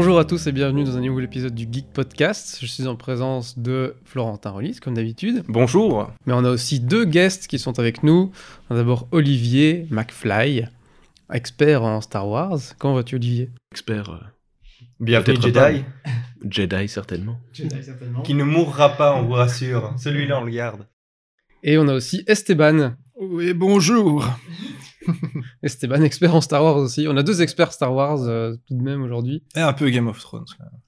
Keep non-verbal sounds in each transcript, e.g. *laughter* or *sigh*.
Bonjour à tous et bienvenue dans un nouvel épisode du Geek Podcast. Je suis en présence de Florentin Rollis, comme d'habitude. Bonjour. Mais on a aussi deux guests qui sont avec nous. D'abord Olivier McFly, expert en Star Wars. Comment vas-tu, Olivier? Expert. euh, Bienvenue Peut-être Jedi, *laughs* Jedi, certainement. certainement. qui ne mourra pas, on vous rassure. Celui-là, on le garde. Et on a aussi Esteban. Oui, bonjour. *laughs* Esteban, expert en Star Wars aussi. On a deux experts Star Wars euh, tout de même aujourd'hui. Et un peu Game of Thrones. quand même.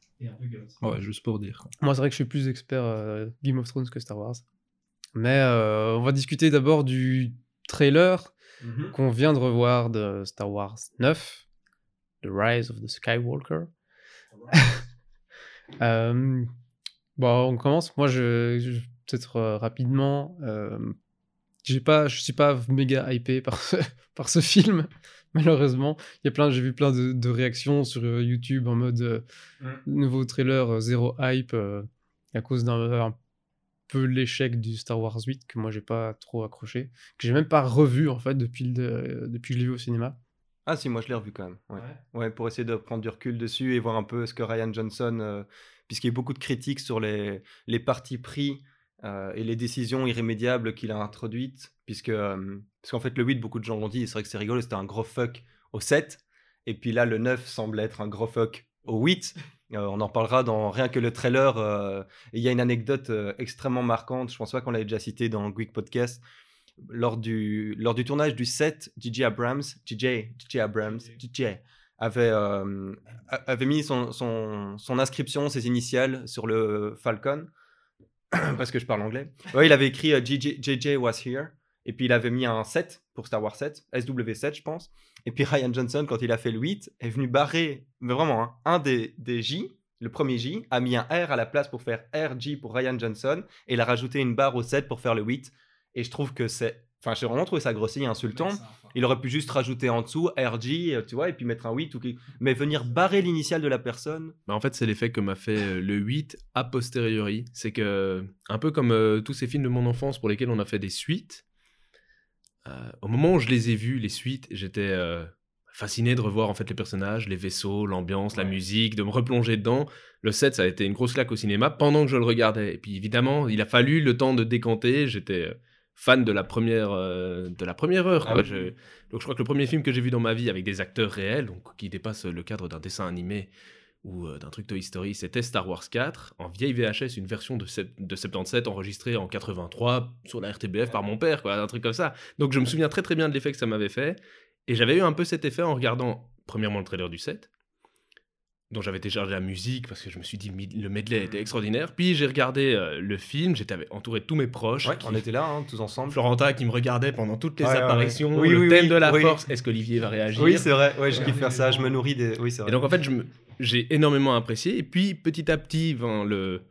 Ouais, juste pour dire. quoi. Moi, c'est vrai que je suis plus expert euh, Game of Thrones que Star Wars. Mais euh, on va discuter d'abord du trailer qu'on vient de revoir de Star Wars 9, The Rise of the Skywalker. *laughs* Euh, bon, on commence. Moi, je, je- peut-être euh, rapidement. J'ai pas, je suis pas méga hypé par ce, *laughs* par ce film. Malheureusement, il y a plein, j'ai vu plein de, de réactions sur euh, YouTube en mode euh, Mm. nouveau trailer euh, zéro hype euh, à cause d'un un peu l'échec du Star Wars 8 que moi j'ai pas trop accroché, que j'ai même pas revu en fait depuis le, de- depuis que je l'ai vu au cinéma. Ah si, moi je l'ai revu quand même. Ouais. Ouais, pour essayer de prendre du recul dessus et voir un peu ce que Ryan Johnson, euh, puisqu'il y a eu beaucoup de critiques sur les, les partis pris euh, et les décisions irrémédiables qu'il a introduites, puisque euh, parce qu'en fait le 8, beaucoup de gens l'ont dit, c'est vrai que c'est rigolo, c'était un gros fuck au 7, et puis là le 9 semble être un gros fuck au 8. Euh, on en parlera dans rien que le trailer. euh, il y a une anecdote extrêmement marquante, je pense pas qu'on l'avait déjà cité dans le Geek Podcast. Lors du, lors du tournage du 7, DJ Abrams, DJ, DJ Abrams, DJ, avait, avait mis son, son, son inscription, ses initiales sur le Falcon, *clears throat* parce que je parle anglais. Il avait écrit euh, JJ, JJ was here, et puis il avait mis un 7 pour Star Wars 7, SW7 je pense. Et puis Ryan Johnson, quand il a fait le 8, est venu barrer, mais vraiment, hein, un des, des J, le premier J, a mis un R à la place pour faire RJ pour Ryan Johnson, et il a rajouté une barre au 7 pour faire le 8. Et je trouve que c'est... Enfin, j'ai vraiment trouvé ça grossier et insultant. Il aurait pu juste rajouter en dessous RJ, euh, tu vois, et puis mettre un 8. Ou... quelque- Mais venir barrer l'initiale de la personne. Bah, en fait, c'est l'effet que m'a fait euh, le 8 a posteriori. C'est que, un peu comme euh, tous ces films de mon enfance pour lesquels on a fait des suites, euh, au moment où je les ai vus, les suites, j'étais euh, fasciné de revoir en fait les personnages, les vaisseaux, l'ambiance, la musique, de me replonger dedans. Le 7, ça a été une grosse claque au cinéma pendant que je le regardais. Et puis évidemment, il a fallu le temps de décanter. J'étais euh, fan de la première, euh, de la première heure. Ah quoi. oui. Je- donc je crois que le premier film que j'ai vu dans ma vie avec des acteurs réels, donc qui dépasse le cadre d'un dessin animé ou euh, d'un truc Toy Story, c'était Star Wars 4 en vieille VHS, une version de, sept- de 77 enregistrée en 83 sur la RTBF par mon père, quoi, un truc comme ça. Donc je me souviens très très bien de l'effet que ça m'avait fait. Et j'avais eu un peu cet effet en regardant premièrement le trailer du 7, dont j'avais téléchargé la musique parce que je me suis dit le medley était extraordinaire. Puis j'ai regardé euh, le film, j'étais entouré de tous mes proches. Ouais, qui- on était là, hein, tous ensemble. Florentin qui me regardait pendant toutes les Ouais, ouais, ouais. apparitions, Oui, le oui, thème oui, de la force. Est-ce qu'Olivier va réagir Oui, c'est vrai. Ouais, je kiffe faire ça. Je me nourris des. Oui, c'est vrai. Et donc en fait, je me- j'ai énormément apprécié. Et puis petit à petit, ben, le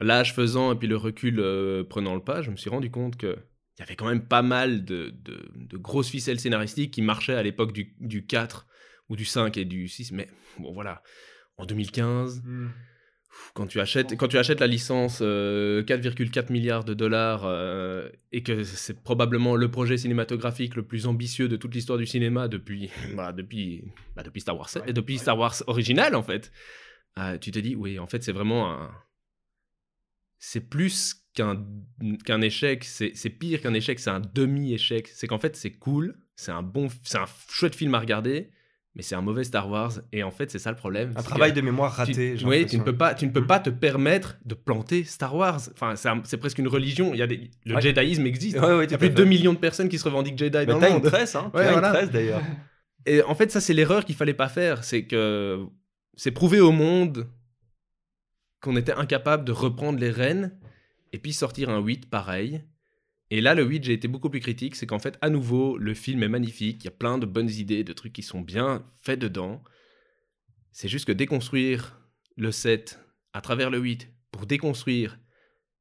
l'âge faisant et puis le recul euh, prenant le pas, je me suis rendu compte que il y avait quand même pas mal de, de- de grosses ficelles scénaristiques qui marchaient à l'époque du, du 4 ou du 5 et du 6. Mais bon, voilà. En 2015, Hmm. quand tu achètes, quand tu achètes la licence euh, 4,4 milliards de dollars euh, et que c'est probablement le projet cinématographique le plus ambitieux de toute l'histoire du cinéma depuis, *laughs* bah, depuis, bah, depuis Star Wars 7 et depuis Star Wars original en fait, euh, tu te dis oui en fait c'est vraiment un, c'est plus qu'un qu'un échec, c'est pire qu'un échec, c'est un demi échec. C'est qu'en fait c'est cool, c'est un bon, c'est un chouette film à regarder. Mais c'est un mauvais Star Wars et en fait c'est ça le problème. Un travail de mémoire raté. tu, oui, tu ne peux pas, tu ne peux Mhm. pas te permettre de planter Star Wars. Enfin, c'est presque une religion. Il y a des, le Ouais. Jediisme existe. Ouais, ouais, Il y a plus de fait. 2 millions de personnes qui se revendiquent Jedi Mais dans t'as le une monde. tresse, hein. *laughs* Ouais, tu as voilà. une tresse d'ailleurs. *laughs* Et en fait, ça, c'est l'erreur qu'il fallait pas faire. C'est que c'est prouver au monde qu'on était incapable de reprendre les rênes et puis sortir un 8 pareil. Et là, le 8, j'ai été beaucoup plus critique. C'est qu'en fait, à nouveau, le film est magnifique. Il y a plein de bonnes idées, de trucs qui sont bien faits dedans. C'est juste que déconstruire le 7 à travers le 8 pour déconstruire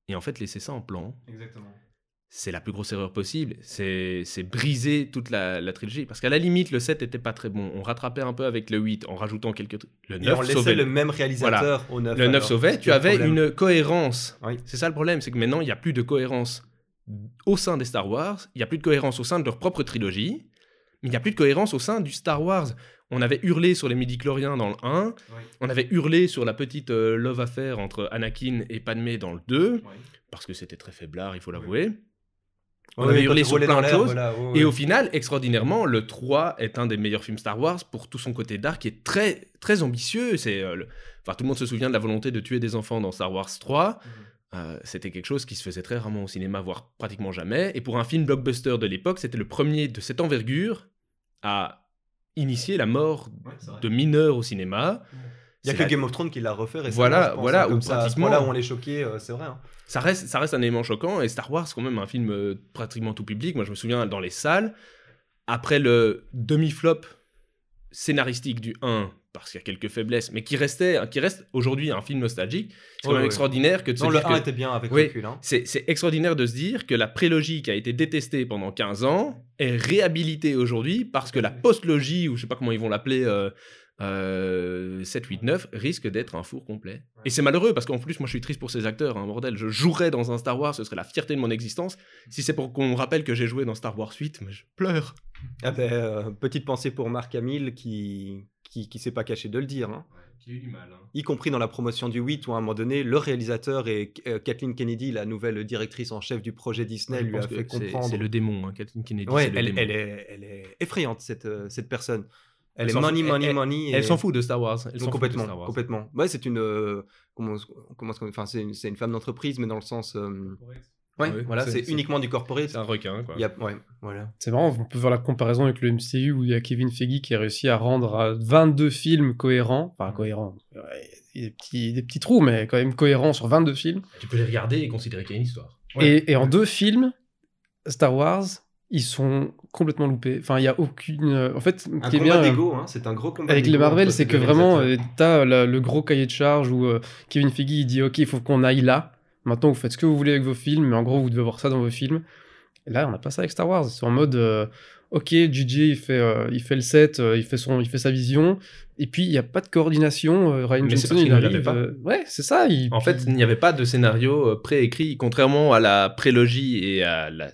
et en fait laisser ça en plan, Exactement. c'est la plus grosse erreur possible. C'est briser toute la, la trilogie. Parce qu'à la limite, le 7 était pas très bon. On rattrapait un peu avec le 8 en rajoutant quelques trucs. Le Et on 9 laissait sauvait. le même réalisateur au 9. Le 9 alors. sauvait. Tu avais problème. une cohérence. Oui. C'est ça le problème. C'est que maintenant, il n'y a plus de cohérence au sein des Star Wars. Il n'y a plus de cohérence au sein de leur propre trilogie. mais il n'y a plus de cohérence au sein du Star Wars. On avait hurlé sur les midi-chloriens dans le 1, on avait hurlé sur la petite euh, love affair entre Anakin et Padmé dans le 2, parce que c'était très faiblard, il faut l'avouer. On avait hurlé sur plein de choses. et au final, extraordinairement, le 3 est un des meilleurs films Star Wars pour tout son côté dark qui est très, très ambitieux. C'est, euh, enfin, tout le monde se souvient de la volonté de tuer des enfants dans Star Wars 3. Euh, c'était quelque chose qui se faisait très rarement au cinéma, voire pratiquement jamais. Et pour un film blockbuster de l'époque, c'était le premier de cette envergure à initier la mort de mineurs au cinéma. Il n'y a que Game of Thrones qui l'a refait récemment. Voilà, voilà. Hein, à ce moment-là où on les choqué, euh, c'est vrai. Hein. Ça, reste, ça reste un élément choquant. Et Star Wars, quand même, un film euh, pratiquement tout public. Moi, je me souviens dans les salles, après le demi-flop scénaristique du 1, parce qu'il y a quelques faiblesses, mais qui restait, qui reste aujourd'hui un film nostalgique. C'est quand même extraordinaire que de non, le 1 était bien avec recul. Hein. C'est extraordinaire de se dire que la prélogie qui a été détestée pendant 15 ans est réhabilitée aujourd'hui parce que la postlogie, ou je sais pas comment ils vont l'appeler, euh, 7, 8, 9, risque d'être un four complet. Et c'est malheureux parce qu'en plus, moi je suis triste pour ces acteurs, hein, bordel. Je jouerais dans un Star Wars, ce serait la fierté de mon existence. Si c'est pour qu'on me rappelle que j'ai joué dans Star Wars 8, mais je pleure. Ah ben, euh, petite pensée pour Marc Hamill qui qui, qui s'est pas caché de le dire. Hein. qui a eu du mal. Hein. Y compris dans la promotion du 8, où à un moment donné, le réalisateur et euh, Kathleen Kennedy, la nouvelle directrice en chef du projet Disney, lui a fait comprendre. C'est le démon, hein, Kathleen Kennedy. Ouais, elle, elle, est, elle est effrayante, cette, euh, cette personne. Elle, est money, money, money. Elle, s'en fout de Star Wars. Elle complètement, Star Wars. complètement. Ouais, c'est une, euh, comment, comment, enfin, c'est une, une, femme d'entreprise, mais dans le sens. Ouais, voilà, c'est uniquement du corporate. C'est un requin, quoi. ouais, voilà. C'est marrant, on peut voir la comparaison avec le MCU où il y a Kevin Feige qui a réussi à rendre 22 films cohérents, enfin cohérents, il y a des petits, des petits trous, mais quand même cohérents sur 22 films. Tu peux les regarder et considérer qu'il y a une histoire. Et, et, en deux films, Star Wars, ils sont complètement loupés. Enfin, il y a aucune. En fait, un qui est bien, hein. c'est un gros combat. Avec les Marvel, c'est que vraiment, euh, t'as le gros cahier de charge où euh, Kevin Feige il dit, ok, il faut qu'on aille là. Maintenant, vous faites ce que vous voulez avec vos films, mais en gros, vous devez voir ça dans vos films. Et là, on n'a pas ça avec Star Wars. C'est en mode, euh, ok, JJ, il fait, euh, il fait le set, euh, il, fait son, il fait sa vision, et puis il n'y a pas de coordination. Ryan Johnson, il arrive. Pas. ouais, c'est ça. En fait, il n'y avait pas de scénario préécrit, contrairement à la prélogie et à la,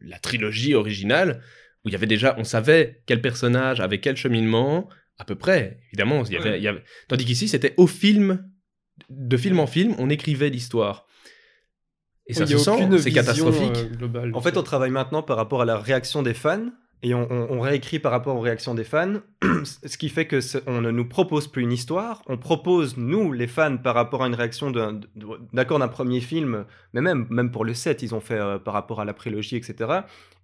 la, trilogie originale, où il y avait déjà, on savait quel personnage avait quel cheminement, à peu près, évidemment. Il y avait, il y avait... Tandis qu'ici, c'était au film, de film en film, on écrivait l'histoire. Et ça se sent, c'est catastrophique. Euh, en fait, on travaille maintenant par rapport à la réaction des fans et on, réécrit par rapport aux réactions des fans, *clears throat* ce qui fait que on ne nous propose plus une histoire, on propose nous les fans par rapport à une réaction d'accord d'un premier film, mais même même pour le set ils ont fait euh, par rapport à la prélogie etc.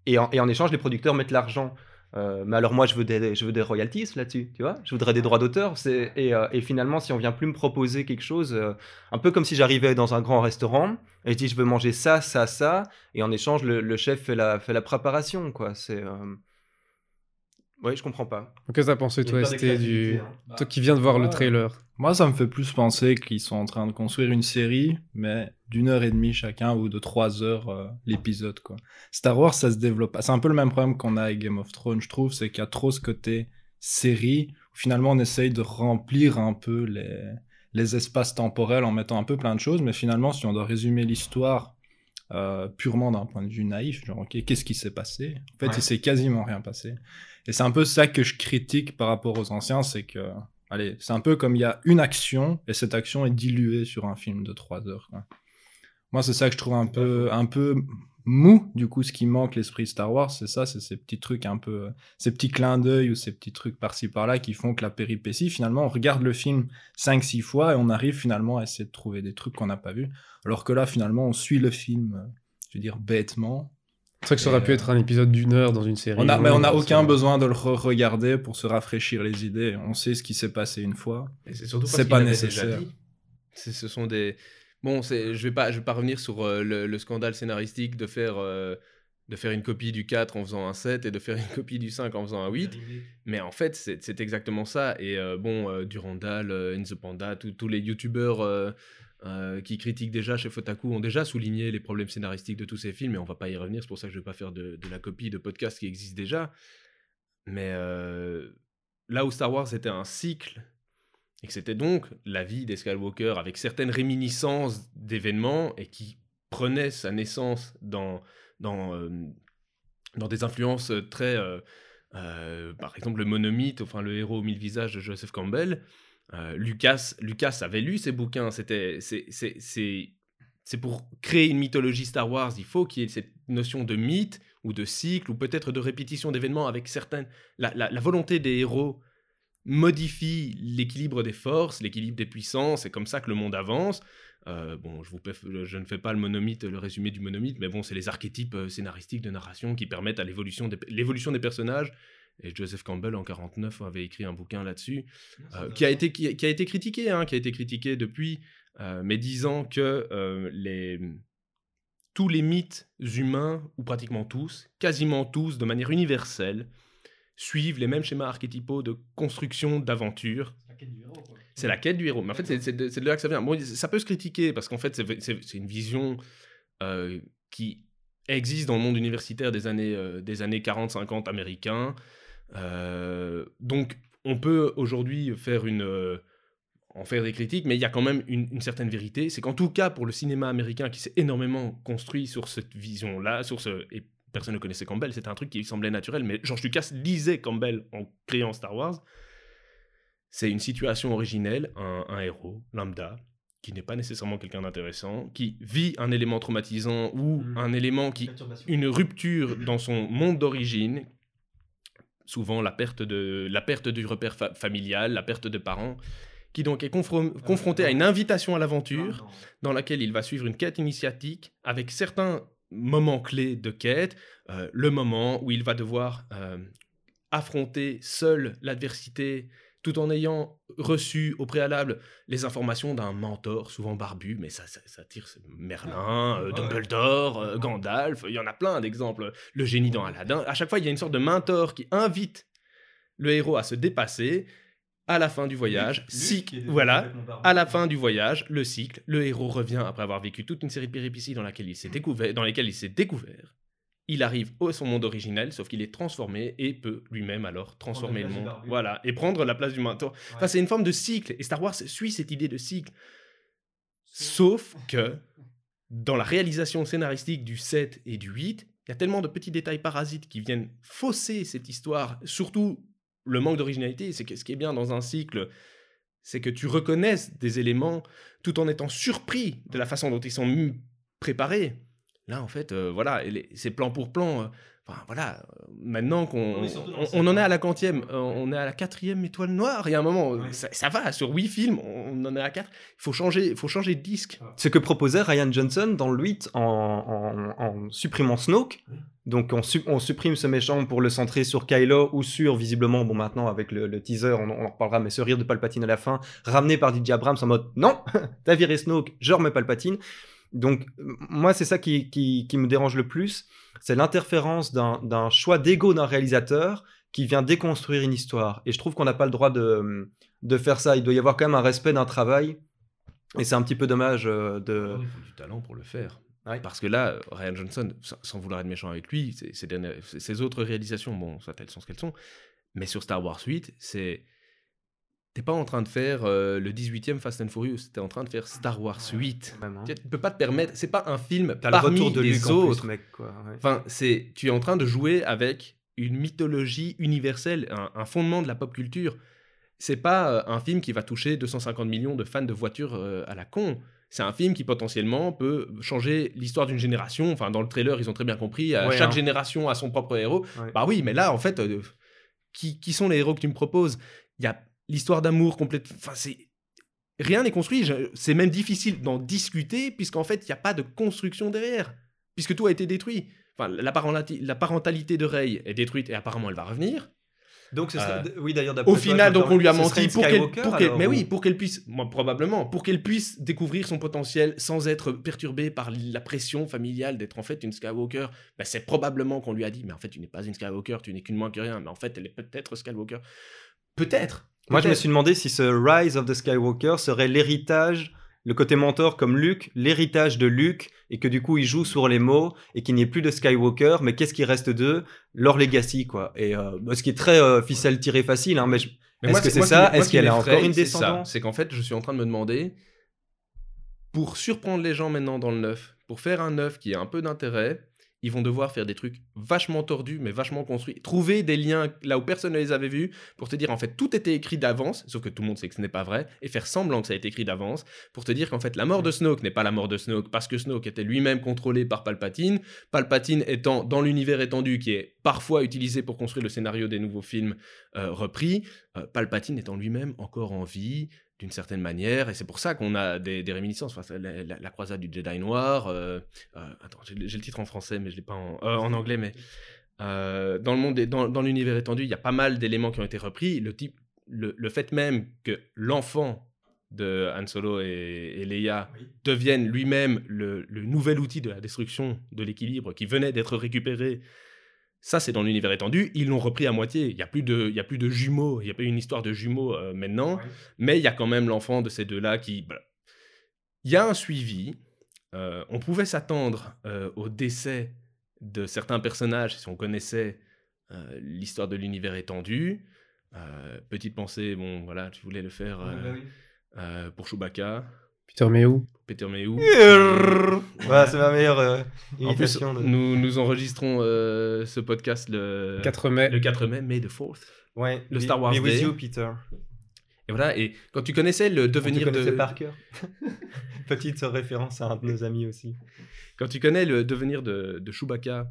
Et et en échange les producteurs mettent l'argent. Euh, mais alors moi, je veux des, je veux des royalties là-dessus, tu vois. Je voudrais des droits d'auteur. Et, euh, et, finalement, si on vient plus me proposer quelque chose, euh, un peu comme si j'arrivais dans un grand restaurant et je dis je veux manger ça, ça, ça, et en échange, le, chef fait la, fait la préparation, quoi. C'est oui, je comprends pas. Qu'est-ce que t'as pensé, toi, ST, du... Hein. toi qui viens de voir le trailer Moi, ça me fait plus penser qu'ils sont en train de construire une série, mais d'une heure et demie chacun ou de trois heures euh, l'épisode, quoi. Star Wars, ça se développe. C'est un peu le même problème qu'on a avec Game of Thrones, je trouve, c'est qu'il y a trop ce côté série, où finalement on essaye de remplir un peu les, les espaces temporels en mettant un peu plein de choses, mais finalement, si on doit résumer l'histoire euh, purement d'un point de vue naïf, genre, ok, qu'est-ce qui s'est passé? En fait, il s'est quasiment rien passé. Et c'est un peu ça que je critique par rapport aux anciens, c'est que, allez, c'est un peu comme il y a une action et cette action est diluée sur un film de trois heures. Moi, c'est ça que je trouve un peu, un peu mou, du coup, ce qui manque l'esprit Star Wars, c'est ça, c'est ces petits trucs un peu, ces petits clins d'œil ou ces petits trucs par-ci par-là qui font que la péripétie, finalement, on regarde le film 5-6 fois et on arrive finalement à essayer de trouver des trucs qu'on n'a pas vus. Alors que là, finalement, on suit le film, je veux dire, bêtement, c'est vrai que ça aurait pu être un épisode d'une heure dans une série. On a, mais on n'a aucun besoin de le re-regarder pour se rafraîchir les idées. On sait ce qui s'est passé une fois. c'est surtout pas nécessaire. Ce sont des. Bon, je vais pas, je vais pas revenir sur euh, le, scandale scénaristique de faire. Euh, de faire une copie du 4 en faisant un 7 et de faire une copie du 5 en faisant un 8. Mais en fait, c'est exactement ça. Et euh, bon, Durandal, In the Panda, tous les youtubeurs euh, qui critiquent déjà chez Fotaku ont déjà souligné les problèmes scénaristiques de tous ces films, et on va pas y revenir, c'est pour ça que je vais pas faire de, la copie de podcasts qui existent déjà. Mais euh, là où Star Wars était un cycle, et que c'était donc la vie des Skywalker avec certaines réminiscences d'événements, et qui prenait sa naissance dans, dans, euh, dans des influences très par exemple, le monomythe, enfin le héros aux mille visages de Joseph Campbell. Lucas, Lucas avait lu ces bouquins. C'était, c'est, pour créer une mythologie Star Wars, il faut qu'il y ait cette notion de mythe ou de cycle ou peut-être de répétition d'événements avec certaines. La, volonté des héros modifie l'équilibre des forces, l'équilibre des puissances, c'est comme ça que le monde avance. Euh, bon, je, vous, je, ne fais pas le monomythe, le résumé du monomythe, mais bon, c'est les archétypes euh, scénaristiques de narration qui permettent à l'évolution l'évolution des personnages. Et Joseph Campbell, en 49, avait écrit un bouquin là-dessus, euh, qui, a été, qui, a été critiqué, hein, qui a été critiqué depuis, mais disant que les, tous les mythes humains, ou pratiquement tous, quasiment tous, de manière universelle, suivent les mêmes schémas archétypaux de construction d'aventure. C'est la quête du héros. Mais en fait, c'est de, là que ça vient. Bon, ça peut se critiquer parce qu'en fait, c'est une vision euh, qui existe dans le monde universitaire des années, euh, des années 40-50 américains. Euh, donc, on peut aujourd'hui faire une en faire des critiques, mais il y a quand même une, certaine vérité. C'est qu'en tout cas, pour le cinéma américain qui s'est énormément construit sur cette vision-là, sur ce. Et personne ne connaissait Campbell, c'était un truc qui lui semblait naturel, mais George Lucas lisait Campbell en créant Star Wars. C'est une situation originelle, un, héros lambda, qui n'est pas nécessairement quelqu'un d'intéressant, qui vit un élément traumatisant ou mmh. un élément qui. une rupture dans son monde d'origine, souvent la perte, de, la perte du repère familial, la perte de parents qui donc est confronté à une invitation à l'aventure, dans laquelle il va suivre une quête initiatique avec certains moments clés de quête, euh, le moment où il va devoir euh, affronter seul l'adversité tout en ayant reçu au préalable les informations d'un mentor, souvent barbu, mais ça, ça, tire Merlin, euh, Dumbledore, Gandalf, il y en a plein d'exemples, le génie dans Aladdin. À chaque fois, il y a une sorte de mentor qui invite le héros à se dépasser, à la fin du voyage, voilà, à la fin du voyage, le cycle, le héros revient après avoir vécu toute une série de péripéties dans, laquelle il s'est découvert, dans lesquelles il s'est découvert. Il arrive au son monde originel, sauf qu'il est transformé et peut lui-même alors transformer le monde. Voilà, et prendre la place du mentor. Enfin, c'est une forme de cycle, et Star Wars suit cette idée de cycle. Sauf que *laughs* dans la réalisation scénaristique du 7 et du 8, il y a tellement de petits détails parasites qui viennent fausser cette histoire, surtout le manque d'originalité, c'est que ce qui est bien dans un cycle, c'est que tu reconnaisses des éléments tout en étant surpris de la façon dont ils sont préparés. Là, en fait, euh, voilà, c'est plan pour plan. Euh, enfin, voilà, euh, maintenant qu'on on, en est à la quantième, on est à la quatrième étoile noire. Il y a un moment, ça, va, sur 8 films, on en est à 4. Il faut changer, faut changer de disque. Ce que proposait Ryan Johnson dans le 8 en, en supprimant Snoke, donc on, supprime ce méchant pour le centrer sur Kylo ou sur, visiblement, bon maintenant avec le, teaser, on, en reparlera, mais ce rire de Palpatine à la fin, ramené par DJ Abrams en mode non, *laughs* t'as viré Snoke, je remets Palpatine. Donc moi c'est ça qui, qui, me dérange le plus, c'est l'interférence d'un choix d'ego d'un réalisateur qui vient déconstruire une histoire. Et je trouve qu'on n'a pas le droit de, de faire ça, il doit y avoir quand même un respect d'un travail. Et c'est un petit peu dommage euh, de... Il faut du talent pour le faire. Parce que là, Ryan Johnson, sans vouloir être méchant avec lui, ses autres réalisations, bon, soit elles sont ce qu'elles sont, mais sur Star Wars 8, c'est. T'es pas en train de faire euh, le 18e Fast and Furious, t'es en train de faire Star Wars 8. Hein. Tu, peux pas te permettre, c'est pas un film As parmi le retour de les autres. mec, quoi, Enfin, c'est, tu es en train de jouer avec une mythologie universelle, un, fondement de la pop culture. C'est pas euh, un film qui va toucher 250 millions de fans de voitures euh, à la con c'est un film qui potentiellement peut changer l'histoire d'une génération. Enfin, dans le trailer, ils ont très bien compris, chaque hein. génération a son propre héros. Bah oui, mais là, en fait, euh, qui, sont les héros que tu me proposes? Il y a l'histoire d'amour complète. Enfin, c'est rien n'est construit. C'est même difficile d'en discuter puisqu'en fait, il n'y a pas de construction derrière, puisque tout a été détruit. Enfin, la, la parentalité de Rey est détruite et apparemment elle va revenir. Donc, euh, oui, d'ailleurs, au final, donc on lui a menti pour qu'elle, mais oui, pour qu'elle puisse, moi, probablement, pour qu'elle puisse découvrir son potentiel sans être perturbée par la pression familiale d'être en fait une Skywalker. Ben, c'est probablement qu'on lui a dit, mais en fait, tu n'es pas une Skywalker, tu n'es qu'une moins que rien, mais en fait, elle est peut-être Skywalker. Peut-être. Moi, je me suis demandé si ce Rise of the Skywalker serait l'héritage le côté mentor comme Luke, l'héritage de Luke, et que du coup il joue sur les mots, et qu'il n'y ait plus de Skywalker, mais qu'est-ce qui reste d'eux? Leur legacy, quoi. Et euh, ce qui est très euh, ficelle tirée facile, hein, mais, est-ce que c'est ça? Est-ce qu'elle a encore une descendance? C'est qu'en fait, je suis en train de me demander, pour surprendre les gens maintenant dans le neuf, pour faire un neuf qui a un peu d'intérêt, ils vont devoir faire des trucs vachement tordus, mais vachement construits. Trouver des liens là où personne ne les avait vus pour te dire en fait tout était écrit d'avance, sauf que tout le monde sait que ce n'est pas vrai, et faire semblant que ça a été écrit d'avance pour te dire qu'en fait la mort de Snoke n'est pas la mort de Snoke parce que Snoke était lui-même contrôlé par Palpatine, Palpatine étant dans l'univers étendu qui est parfois utilisé pour construire le scénario des nouveaux films euh, repris, euh, Palpatine étant lui-même encore en vie, d'une certaine manière, et c'est pour ça qu'on a des, réminiscences. Enfin, la, croisade du Jedi noir. Euh, euh, attends, j'ai le titre en français, mais je l'ai pas en, euh, en, anglais. Mais dans le monde, dans, dans l'univers étendu, il y a pas mal d'éléments qui ont été repris. Le type, le, le fait même que l'enfant de Han Solo et, Leia devienne lui-même le, le, nouvel outil de la destruction de l'équilibre qui venait d'être récupéré ça, c'est dans l'univers étendu. Ils l'ont repris à moitié. Il n'y a, plus de, il y a plus de jumeaux. Il n'y a pas une histoire de jumeaux euh, maintenant. Mais il y a quand même l'enfant de ces deux-là qui. Il y a un suivi. Euh, on pouvait s'attendre euh, au décès de certains personnages si on connaissait l'histoire de l'univers étendu. petite pensée, bon, voilà, tu voulais le faire bah pour Chewbacca. Peter Mayhew. Peter Mayhew. voilà, c'est ma meilleure euh, imitation. En plus, nous, nous enregistrons euh, ce podcast le 4 mai. Le 4 mai, May the 4th. Ouais. Le Star Wars Day. with you, Peter. Et voilà, et quand tu connaissais le devenir de... par cœur. *laughs* Petite référence à un de nos amis aussi. Quand tu connais le devenir de, de Chewbacca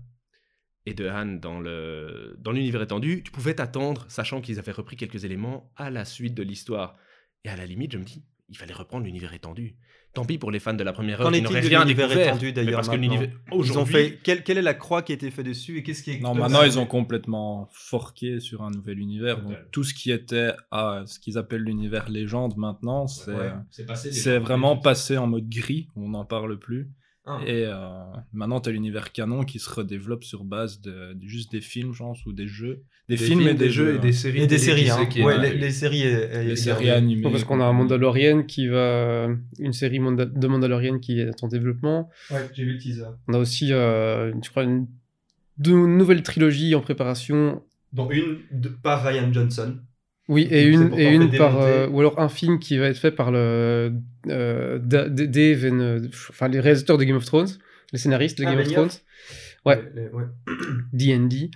et de Han dans le dans l'univers étendu, tu pouvais t'attendre, sachant qu'ils avaient repris quelques éléments à la suite de l'histoire. Et à la limite, je me dis, il fallait reprendre l'univers étendu. Tant pis pour les fans de la première heure qui n'auraient rien l'univers étendu d'ailleurs parce que l'univers ils ont fait quelle, quelle, est la croix qui a été faite dessus et qu'est-ce qui est Non, maintenant ils ont complètement forqué sur un nouvel univers. Donc tout ce qui était à ce qu'ils appellent l'univers légende maintenant, c'est vraiment passé en mode gris, on n'en parle plus. Ah. Et euh, maintenant, tu as l'univers canon qui se redévloppe sur base de, juste des films, je pense, ou des jeux. Des, films, et des, jeux, et des séries. Et des séries, hein. ouais, les, séries, les séries animées. parce qu'on a un Mandalorian qui va. Une série de Mandalorian qui est en développement. Ouais, j'ai vu le teaser. On a aussi, euh, je crois, une, nouvelle trilogie en préparation. Dont une de, par Ryan Johnson. Oui, et une, et une par. Euh, ou alors un film qui va être fait par le. Euh, Dave, and, enfin les réalisateurs de Game of Thrones, les scénaristes de ah, Game of Thrones. Ouais. D&D.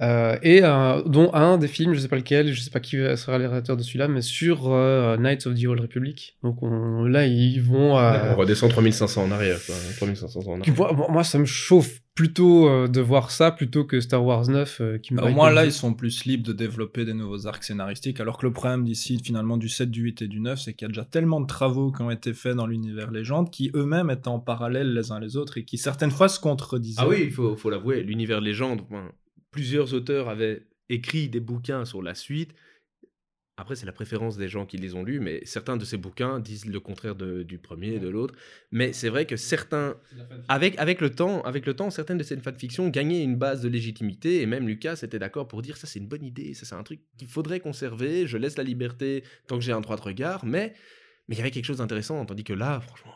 Euh, et dont un des films, je sais pas lequel, je sais pas qui sera le réalisateur de celui-là, mais sur euh, Knights of the Old Republic. Donc là, ils vont. On redescend 3500 en arrière. 3500 en arrière. moi, ça me chauffe plutôt euh, de voir ça plutôt que Star Wars 9 qui Au moins là, ils sont plus libres de développer des nouveaux arcs scénaristiques, alors que le problème d'ici, finalement, du 7, du 8 et du 9, c'est qu'il y a déjà tellement de travaux qui ont été faits dans l'univers légende qui eux-mêmes étaient en parallèle les uns les autres et qui certaines fois se contredisaient. Ah oui, il faut, faut l'avouer, l'univers légende plusieurs auteurs avaient écrit des bouquins sur la suite. Après, c'est la préférence des gens qui les ont lus, mais certains de ces bouquins disent le contraire du premier et de l'autre. Mais c'est vrai que certains, avec, avec, le temps, avec le temps, certaines de ces fanfictions gagnaient une base de légitimité, et même Lucas était d'accord pour dire ça c'est une bonne idée, ça c'est un truc qu'il faudrait conserver, je laisse la liberté tant que j'ai un droit de regard, mais mais il y avait quelque chose d'intéressant, tandis que là, franchement,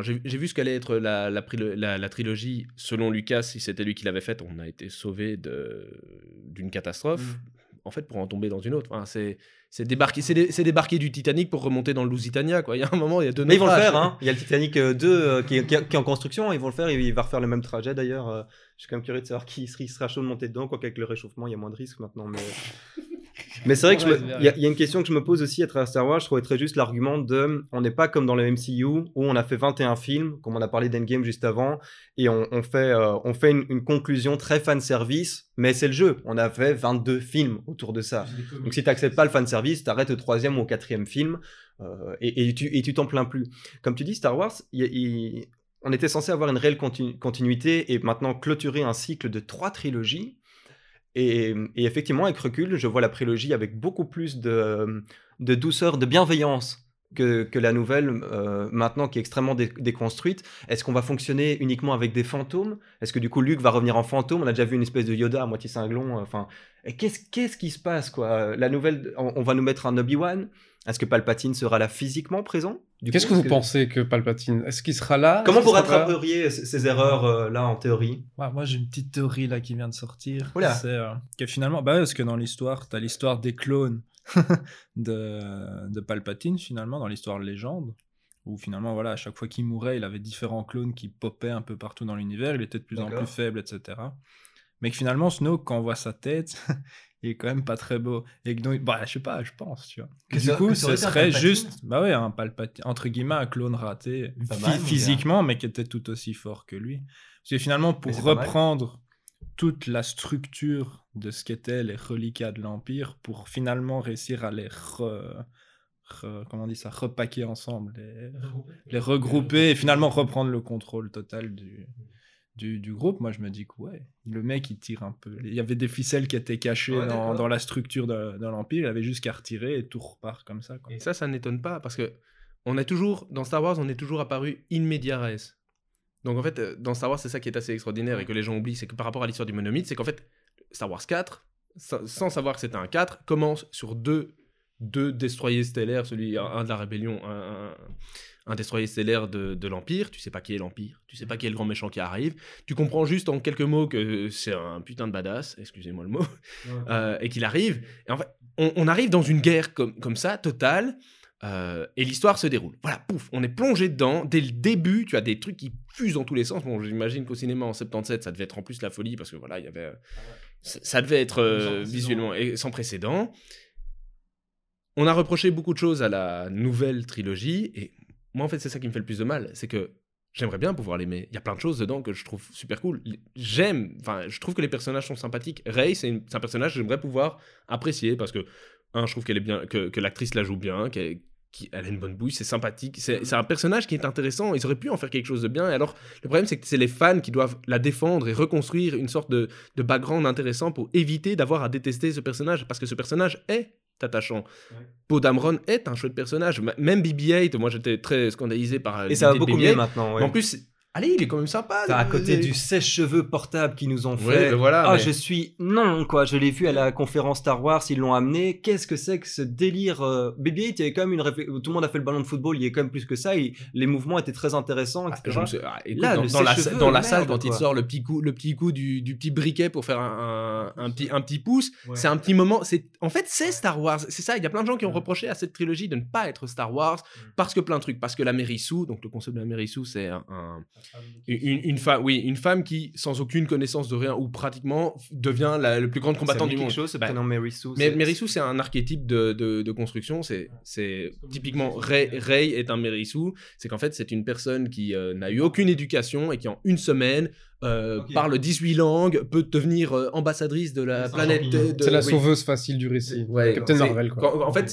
j'ai vu ce qu'allait être la, la, la, trilogie. Selon Lucas, si c'était lui qui l'avait faite, on a été sauvé d'une catastrophe. Mmh. En fait, pour en tomber dans une autre. Enfin, c'est débarquer, c'est débarquer du Titanic pour remonter dans le Lusitania. Quoi. Il y a un moment, il y a deux Mais ils vont le faire. Hein. Il y a le Titanic 2 euh, euh, qui, est en construction. Ils vont le faire. Il va refaire le même trajet d'ailleurs. Euh, je suis quand même curieux de savoir qui sera chaud de monter dedans. Quoi qu'avec le réchauffement, il y a moins de risques maintenant. Mais... *laughs* *laughs* Mais c'est vrai qu'il y, a une question que je me pose aussi à travers Star Wars. Je trouvais très juste l'argument de on n'est pas comme dans le MCU où on a fait 21 films, comme on a parlé d'Endgame juste avant, et on, fait, euh, on fait une, conclusion très fan service, mais c'est le jeu. On a fait 22 films autour de ça. Donc si tu n'acceptes pas le fan service, tu arrêtes au troisième ou au quatrième film euh, et, tu t'en plains plus. Comme tu dis, Star Wars, on était censé avoir une réelle continuité et maintenant clôturer un cycle de trois trilogies et, effectivement, avec recul, je vois la prélogie avec beaucoup plus de, de douceur, de bienveillance que, que la nouvelle, euh, maintenant qui est extrêmement déconstruite. Est-ce qu'on va fonctionner uniquement avec des fantômes? Est-ce que du coup Luke va revenir en fantôme? On a déjà vu une espèce de Yoda à moitié cinglon. Enfin, qu'est-ce qu'est-ce qui se passe quoi? La nouvelle, on, va nous mettre un Obi-Wan? Est-ce que Palpatine sera là physiquement présent? Qu'est-ce que vous pensez que Palpatine? Est-ce qu'il sera là? Comment vous rattraperiez ces erreurs euh, là en théorie? Moi j'ai une petite théorie là qui vient de sortir. C'est euh, que finalement, bah, parce que dans l'histoire, tu as l'histoire des clones *laughs* de, de Palpatine finalement, dans l'histoire légende, où finalement, voilà, à chaque fois qu'il mourait, il avait différents clones qui popaient un peu partout dans l'univers, il était de plus en plus faible, etc. Mais que finalement, Snoke, quand on voit sa tête, *laughs* il est quand même pas très beau. Et que donc, bah, je sais pas, je pense, tu vois. du coup, ce serait juste, bah ouais, un Palpatine, entre guillemets, un clone raté, physiquement, mais qui était tout aussi fort que lui. Parce que finalement, pour reprendre toute la structure de ce qu'étaient les reliquats de l'Empire, pour finalement réussir à les comment on dit ça, repaquer ensemble, les regrouper, et finalement reprendre le contrôle total du, du, groupe, moi je me dis que ouais, le mec il tire un peu. Il y avait des ficelles qui étaient cachées dans, la structure de, l'Empire, il avait juste qu'à retirer et tout repart comme ça. Et ça, ça n'étonne pas parce que on est toujours, dans Star Wars, on est toujours apparu in media res. Donc en fait, euh, dans Star Wars, c'est ça qui est assez extraordinaire et que les gens oublient, c'est que par rapport à l'histoire du monomythe, c'est qu'en fait, Star Wars 4, sans savoir que c'était un 4, commence sur deux, deux destroyers stellaires, celui un, de la rébellion, un, un destroyer stellaire de, l'Empire, tu sais pas qui est l'Empire, tu sais pas qui est le grand méchant qui arrive, tu comprends juste en quelques mots que c'est un putain de badass, excusez-moi le mot, euh, et qu'il arrive. Et en fait, on, arrive dans une guerre comme, comme ça, totale, euh, et l'histoire se déroule. Voilà, pouf, on est plongé dedans. Dès le début, tu as des trucs qui fusent dans tous les sens. Bon, j'imagine qu'au cinéma en 77, ça devait être en plus la folie, parce que voilà, il y avait... Ça, devait être euh, visuellement et sans précédent. On a reproché beaucoup de choses à la nouvelle trilogie, et moi, en fait, c'est ça qui me fait le plus de mal. C'est que j'aimerais bien pouvoir l'aimer. Il y a plein de choses dedans que je trouve super cool. J'aime, enfin, je trouve que les personnages sont sympathiques. Rey, c'est un personnage que j'aimerais pouvoir apprécier parce que, un, je trouve qu'elle est bien, que, que l'actrice la joue bien, qu'elle elle a une bonne bouille, c'est sympathique. C'est un personnage qui est intéressant. Ils auraient pu en faire quelque chose de bien. Et alors, le problème, c'est que c'est les fans qui doivent la défendre et reconstruire une sorte de, de background intéressant pour éviter d'avoir à détester ce personnage. Parce que ce personnage est attachant. Ouais. Dameron est un chouette personnage. Même BB-8, moi j'étais très scandalisé par. Et ça va beaucoup mieux maintenant. En plus, Allez, il est quand même sympa. à côté du sèche-cheveux portable qu'ils nous ont fait. Ben voilà, ah, je suis non quoi. Je l'ai vu à la conférence Star Wars, ils l'ont amené. Qu'est-ce que c'est que ce délire euh... BB-8 il y avait quand même une tout le monde a fait le ballon de football, il y a quand même plus que ça. Les mouvements étaient très intéressants, etc. Ah, ah, Là, dans, la, dans la salle, quand il sort le petit coup, le petit coup du, du petit briquet pour faire un, un, petit, un petit pouce, c'est un petit moment. C'est en fait c'est Star Wars. C'est ça. Il y a plein de gens qui ont reproché à cette trilogie de ne pas être Star Wars parce que plein de trucs, parce que la Mérissou, donc le concept de la Mérissou, c'est un, une une femme, oui, une femme qui, sans aucune connaissance de rien ou pratiquement, devient la, plus grande combattante du monde. chose, ce bah, Mary Sue. Mais Mary Sue, c'est un archétype de, de, construction. C'est, c'est typiquement Ray, Ray, est un Mary Sue. C'est qu'en fait, c'est une personne qui euh, n'a eu aucune éducation et qui en une semaine euh, parle 18 langues, peut devenir euh, ambassadrice de la planète. C'est la sauveuse facile du récit. Captain Marvel. Quoi. en fait,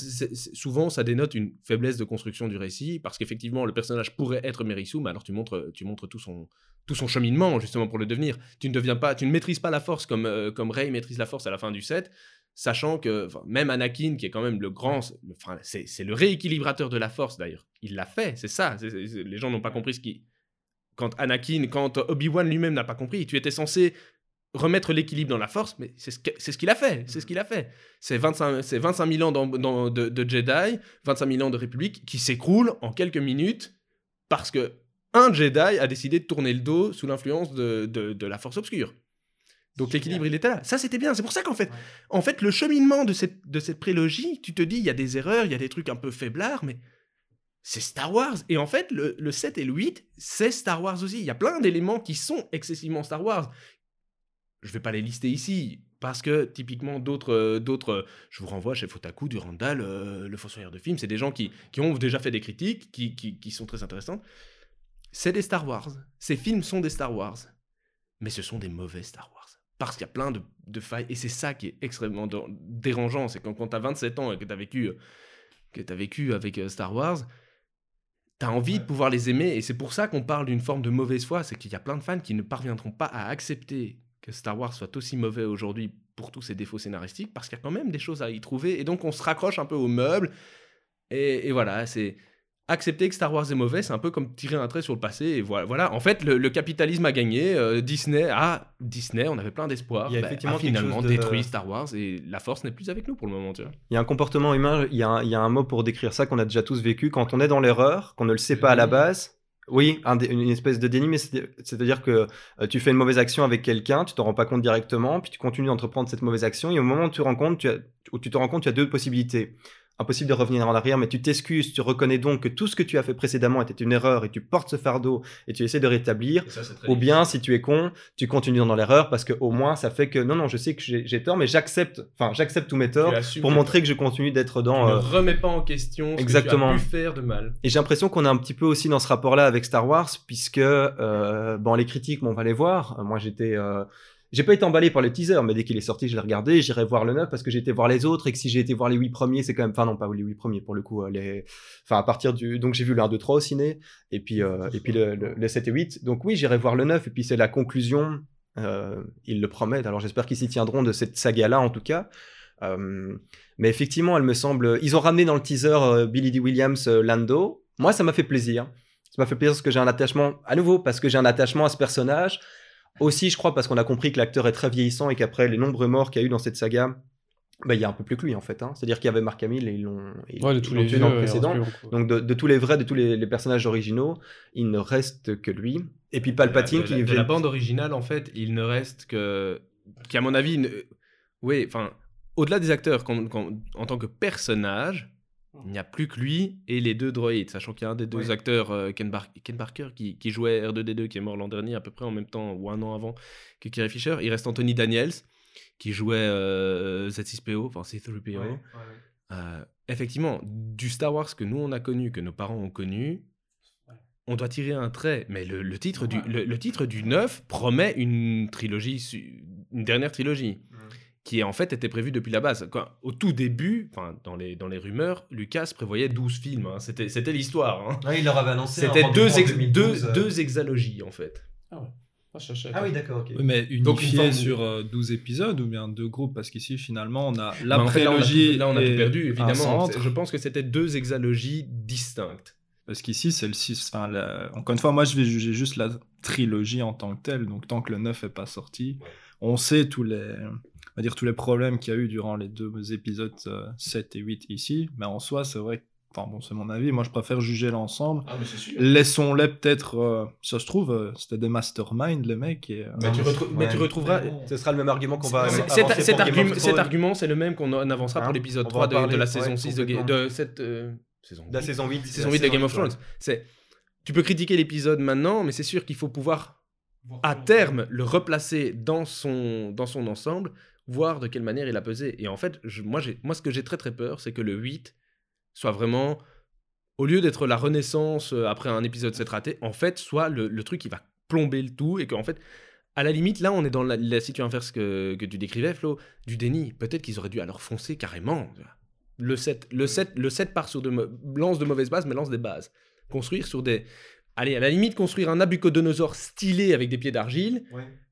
souvent, ça dénote une faiblesse de construction du récit parce qu'effectivement, le personnage pourrait être Merisu, mais alors tu montres, tu montres tout son, tout son cheminement justement pour le devenir. Tu ne deviens pas, tu ne maîtrises pas la force comme, euh, comme Rey maîtrise la force à la fin du set sachant que même Anakin, qui est quand même le grand, enfin, c'est le rééquilibrateur de la force d'ailleurs. Il l'a fait, c'est ça. les gens n'ont pas compris ce qui, quand Anakin, quand Obi-Wan lui-même n'a pas compris, tu étais censé remettre l'équilibre dans la force, mais c'est ce qu'il a fait, c'est ce qu'il a fait. C'est 25, 25 000 ans dans, de, Jedi, 25 000 ans de République qui s'écroulent en quelques minutes parce que un Jedi a décidé de tourner le dos sous l'influence de, de, la force obscure. Donc l'équilibre, il était là. Ça, c'était bien. C'est pour ça qu'en fait, en fait, le cheminement de cette, de cette prélogie, tu te dis, il y a des erreurs, il y a des trucs un peu faiblards, mais c'est Star Wars. Et en fait, le, le 7 et le 8, c'est Star Wars aussi. Il y a plein d'éléments qui sont excessivement Star Wars. Je vais pas les lister ici, parce que typiquement d'autres, euh, d'autres je vous renvoie chez Fotaku, Durandal, euh, le Fossoyeur de film, c'est des gens qui, qui, ont déjà fait des critiques, qui, qui, qui sont très intéressantes. C'est des Star Wars. Ces films sont des Star Wars. Mais ce sont des mauvais Star Wars. Parce qu'il y a plein de, de failles. Et c'est ça qui est extrêmement dérangeant. C'est quand, quand tu as 27 ans et que tu as vécu, que as vécu avec euh, Star Wars, T'as envie de pouvoir les aimer, et c'est pour ça qu'on parle d'une forme de mauvaise foi, c'est qu'il y a plein de fans qui ne parviendront pas à accepter que Star Wars soit aussi mauvais aujourd'hui pour tous ses défauts scénaristiques, parce qu'il y a quand même des choses à y trouver, et donc on se raccroche un peu aux meubles, et voilà, c'est accepter que Star Wars est mauvais, c'est un peu comme tirer un trait sur le passé. Et voilà, voilà. en fait, le, capitalisme a gagné. Euh, Disney, ah, Disney, on avait plein d'espoir. Il a bah, effectivement finalement détruit Star Wars et la force n'est plus avec nous pour le moment. Tu vois. Il y a un comportement humain, il y a un, il y a un mot pour décrire ça qu'on a déjà tous vécu. Quand on est dans l'erreur, qu'on ne le sait pas à la base, oui, une espèce de déni, mais c'est-à-dire que euh, tu fais une mauvaise action avec quelqu'un, tu t'en rends pas compte directement, puis tu continues d'entreprendre cette mauvaise action, et au moment où tu, rends compte, tu où tu te rends compte, tu as deux possibilités impossible de revenir en arrière, mais tu t'excuses, tu reconnais donc que tout ce que tu as fait précédemment était une erreur et tu portes ce fardeau et tu essaies de rétablir. Ou bien, si tu es con, tu continues dans l'erreur parce que au moins ça fait que non, non, je sais que j'ai tort, mais j'accepte, enfin, j'accepte tous mes torts pour montrer que je continue d'être dans. Tu ne euh, remets pas en question ce Exactement. que tu as pu faire de mal. Et j'ai l'impression qu'on est un petit peu aussi dans ce rapport-là avec Star Wars, puisque euh, bon, les critiques, bon, on va les voir. Moi, j'étais euh, j'ai pas été emballé par le teaser, mais dès qu'il est sorti, je l'ai regardé. J'irai voir le 9 parce que j'ai été voir les autres et que si j'ai été voir les 8 premiers, c'est quand même. Enfin, non, pas les 8 premiers pour le coup. Euh. Enfin, à partir du. Donc, j'ai vu le 1, 2, 3 au ciné et puis, euh, et puis le, le, 7 et 8. Donc, oui, j'irai voir le 9 et puis c'est la conclusion. Euh, ils le promettent. Alors, j'espère qu'ils s'y tiendront de cette saga-là en tout cas. Euh, mais effectivement, elle me semble. Ils ont ramené dans le teaser euh, Billy D. Williams Lando. Moi, ça m'a fait plaisir. Ça m'a fait plaisir parce que j'ai un attachement, à nouveau, parce que j'ai un attachement à ce personnage. Aussi, je crois, parce qu'on a compris que l'acteur est très vieillissant et qu'après les nombreux morts qu'il y a eu dans cette saga, bah, il y a un peu plus que lui en fait. Hein. C'est-à-dire qu'il y avait Mark Hamill et ils l'ont ouais, tué dans le précédent. Donc de, tous les vrais, de tous les, personnages originaux, il ne reste que lui. Et puis Palpatine qui. De, la bande originale, en fait, il ne reste que. qui, à mon avis. Oui, enfin, au-delà des acteurs, en tant que personnage, il n'y a plus que lui et les deux droïdes, sachant qu'il y a un des deux acteurs, euh, Ken, Barker, qui, jouait R2D2, qui est mort l'an dernier, à peu près en même temps ou un an avant que Carrie Fisher. Il reste Anthony Daniels, qui jouait euh, Z6PO, enfin C3PO. Euh, effectivement, du Star Wars que nous on a connu, que nos parents ont connu, on doit tirer un trait. Mais le, titre, du, le, titre du 9 promet une trilogie, une dernière trilogie qui en fait était prévu depuis la base. au tout début, dans les, dans les rumeurs, Lucas prévoyait 12 films. Hein. C'était, c'était l'histoire. Hein. il leur avait annoncé. C'était deux, deux, euh. deux, exalogies en fait. Ah ouais. Ah, ah oui, d'accord. mais unifié sur 12 euh, épisodes ou bien deux groupes? Parce qu'ici, finalement, on a la prélogie. Là, on a, tout, perdu, évidemment. Je pense que c'était deux exalogies distinctes. Parce qu'ici, c'est le 6. Enfin, Encore une fois, moi, je vais juger juste la trilogie en tant que telle. Donc, tant que le 9 n'est pas sorti, on sait tous les dire tous les problèmes qu'il y a eu durant les deux épisodes 7 euh, et 8 ici, mais en soi, c'est vrai que Enfin bon, c'est mon avis. Moi, je préfère juger l'ensemble. Ah, Laissons-les peut-être. Euh, ça se trouve, euh, c'était des masterminds, les mecs. Et, mais, tu mais, tu retrouveras. Ce sera le même argument qu'on va. Cet, argument, cet argument, c'est le même qu'on avancera pour hein l'épisode 3 de, la saison 6 de, de, cette. saison la saison 8. Saison 8 de Game of Thrones. C'est. Tu peux critiquer l'épisode maintenant, mais c'est sûr qu'il faut pouvoir à terme le replacer dans son, dans son ensemble voir de quelle manière il a pesé. Et en fait, moi, moi, ce que j'ai très très peur, c'est que le 8 soit vraiment, au lieu d'être la renaissance euh, après un épisode s'être raté, en fait, soit le, truc qui va plomber le tout et qu'en fait, à la limite, là, on est dans la, situation inverse que, que tu décrivais, Flo, du déni. Peut-être qu'ils auraient dû alors foncer carrément. Le 7, le 7, le 7 part sur de lance de mauvaises bases, mais lance des bases. Construire sur des, allez, à la limite, construire un Nabucodonosor stylé avec des pieds d'argile.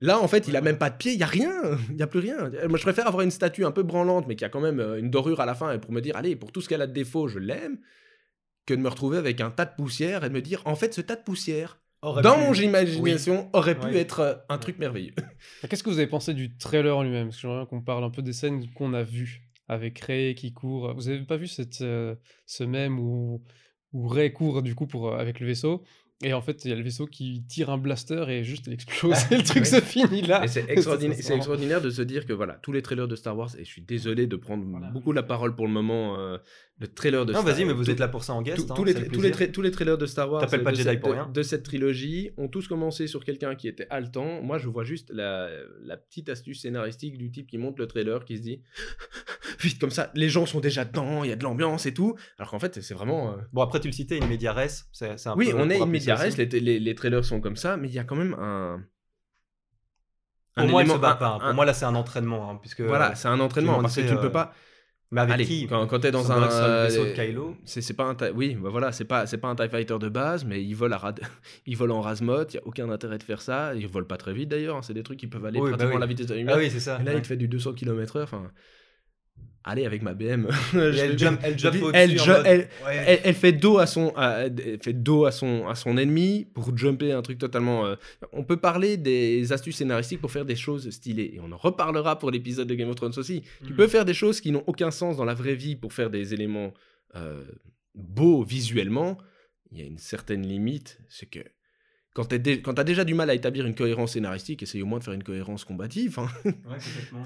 Là, en fait, il a même pas de pieds, il y a rien, *laughs* il y a plus rien. Moi, je préfère avoir une statue un peu branlante, mais qui a quand même euh, une dorure à la fin, et pour me dire, allez, pour tout ce qu'elle a de défaut, je l'aime, que de me retrouver avec un tas de poussière et de me dire, en fait, ce tas de poussière, dans mon imagination, aurait pu être euh, un truc merveilleux. *laughs* Qu'est-ce que vous avez pensé du trailer en lui-même? Parce que j'aimerais qu'on parle un peu des scènes qu'on a vues avec Ray qui court. Vous avez pas vu cette, euh, ce même où, où Ray court du coup pour, avec le vaisseau? Et en fait, il y a le vaisseau qui tire un blaster et juste il *laughs* explose et le truc se finit là. c'est *laughs* extraordinaire, extraordinaire, de se dire que voilà, tous les trailers de Star Wars, et je suis désolé de prendre beaucoup la parole pour le moment, euh, le trailer de non, vas-y, mais vous êtes là pour ça en guest. Hein, tous, les tous, les tous les trailers de Star Wars pas de, cette, pour rien. de, cette trilogie ont tous commencé sur quelqu'un qui était haletant. Moi, je vois juste la, la, petite astuce scénaristique du type qui monte le trailer, qui se dit vite comme ça, les gens sont déjà dedans, il y a de l'ambiance et tout. Alors qu'en fait, c'est vraiment. Euh, bon, après, tu le citais, une c'est un Oui, on est une média les, les, les trailers sont comme ça, mais il y a quand même un. Pour moi, élément, pas. Pour moi, là, c'est un entraînement. Hein, puisque, voilà, c'est un entraînement parce que tu ne peux euh, pas. Mais avec qui? Quand, quand tu es dans un, vaisseau de Kylo? C'est pas un oui, bah voilà, c'est pas c'est pas un Tie Fighter de base, mais ils volent à *laughs* ils volent en Razmot, il y a aucun intérêt de faire ça, ils volent pas très vite d'ailleurs, hein, c'est des trucs qui peuvent aller bah pratiquement à la vitesse de la lumière. Ah oui, c'est ça. Et là, il te fait du 200 km/h, enfin allez avec ma BM. *laughs* elle, jump, elle, fait dos à son, fait dos à son, à son ennemi pour jumper un truc totalement. Euh, on peut parler des astuces scénaristiques pour faire des choses stylées et on en reparlera pour l'épisode de Game of Thrones aussi. Tu mm. peux faire des choses qui n'ont aucun sens dans la vraie vie pour faire des éléments euh, beaux visuellement. Il y a une certaine limite, c'est que quand tu as déjà du mal à établir une cohérence scénaristique, essaye au moins de faire une cohérence combative. Hein.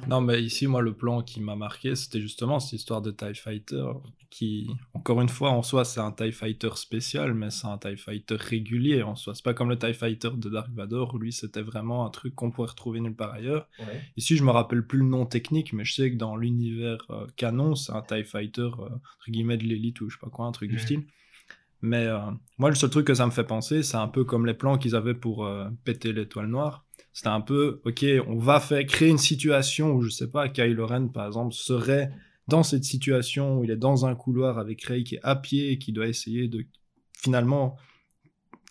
non, mais ici, moi, le plan qui m'a marqué, c'était justement cette histoire de TIE Fighter, qui, encore une fois, en soi, c'est un TIE Fighter spécial, mais c'est un TIE Fighter régulier en soi. C'est pas comme le TIE Fighter de Dark Vador, où lui, c'était vraiment un truc qu'on pourrait retrouver nulle part ailleurs. Ici, je me rappelle plus le nom technique, mais je sais que dans l'univers euh, canon, c'est un TIE Fighter, euh, entre guillemets, de l'élite ou je sais pas quoi, un truc du style. Mais euh, moi, le seul truc que ça me fait penser, c'est un peu comme les plans qu'ils avaient pour euh, péter l'étoile noire. C'était un peu, ok, on va faire créer une situation où, je sais pas, Kylo Ren, par exemple, serait dans cette situation où il est dans un couloir avec Rey qui est à pied et qui doit essayer de finalement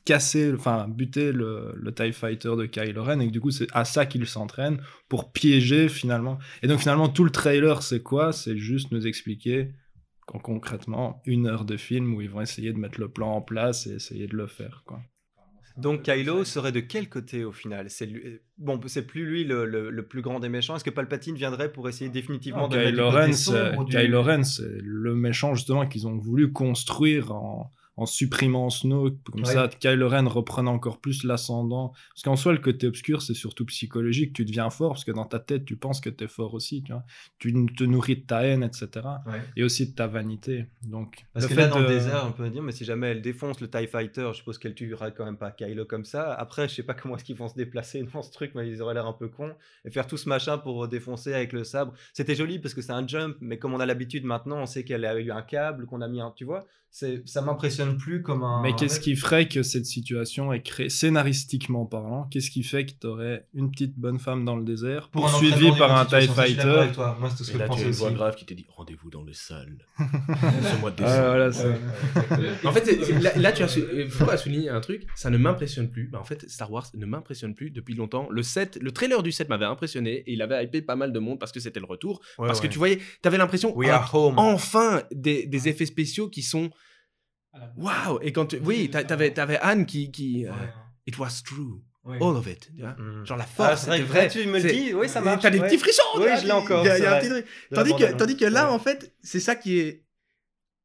casser, enfin buter le, le TIE Fighter de Kylo Ren et que du coup c'est à ça qu'il s'entraîne pour piéger finalement. Et donc finalement tout le trailer c'est quoi? C'est juste nous expliquer concrètement une heure de film où ils vont essayer de mettre le plan en place et essayer de le faire. Quoi. Donc Kylo serait de quel côté au final? C'est lui... bon, c'est plus lui le, le, plus grand des méchants. Est-ce que Palpatine viendrait pour essayer définitivement de Kylo mettre du Kylo Ren, c'est le méchant justement qu'ils ont voulu construire en, en supprimant Snoke, comme ça, Kylo Ren reprenant encore plus l'ascendant. Parce qu'en soi, le côté obscur, c'est surtout psychologique. Tu deviens fort parce que dans ta tête, tu penses que tu es fort aussi. Tu, vois. tu te nourris de ta haine, etc. Et aussi de ta vanité. Donc, parce que là, dans le désert, on peut dire, mais si jamais elle défonce le TIE Fighter, je suppose qu'elle tuera quand même pas Kylo comme ça. Après, je sais pas *laughs* comment est-ce qu'ils vont se déplacer dans ce truc, mais ils auraient l'air un peu cons. Et faire tout ce machin pour défoncer avec le sabre. C'était joli parce que c'est un jump, mais comme on a l'habitude maintenant, on sait qu'elle a eu un câble, qu'on a mis un. Tu vois, ça m'impressionne plus comme un. Mais qu'est-ce qui ferait que cette situation est créée scénaristiquement parlant Qu'est-ce qui fait que tu aurais une petite bonne femme dans le désert poursuivie par un TIE Fighter Moi, c'est ce que là, tu as une voix grave qui te dit rendez-vous dans les salles. ce mois de ah, décembre. en fait, là, tu as faut souligner un truc? Ça ne m'impressionne plus. Bah, en fait, Star Wars ne m'impressionne plus depuis longtemps. Le set, le trailer du set m'avait impressionné et il avait hypé pas mal de monde parce que c'était le retour. parce que tu voyais, tu avais l'impression, enfin, des, des effets spéciaux qui sont Waouh Et quand tu... Oui, t'avais, avais Anne qui... qui euh, It was true. All of it. Tu vois mm. Genre la force, ah, c'était vrai. Tu me le dis, oui, ça marche. T'as des petits frissons. Oui, je l'ai encore. tandis, que, tandis que là, en fait, c'est ça qui est...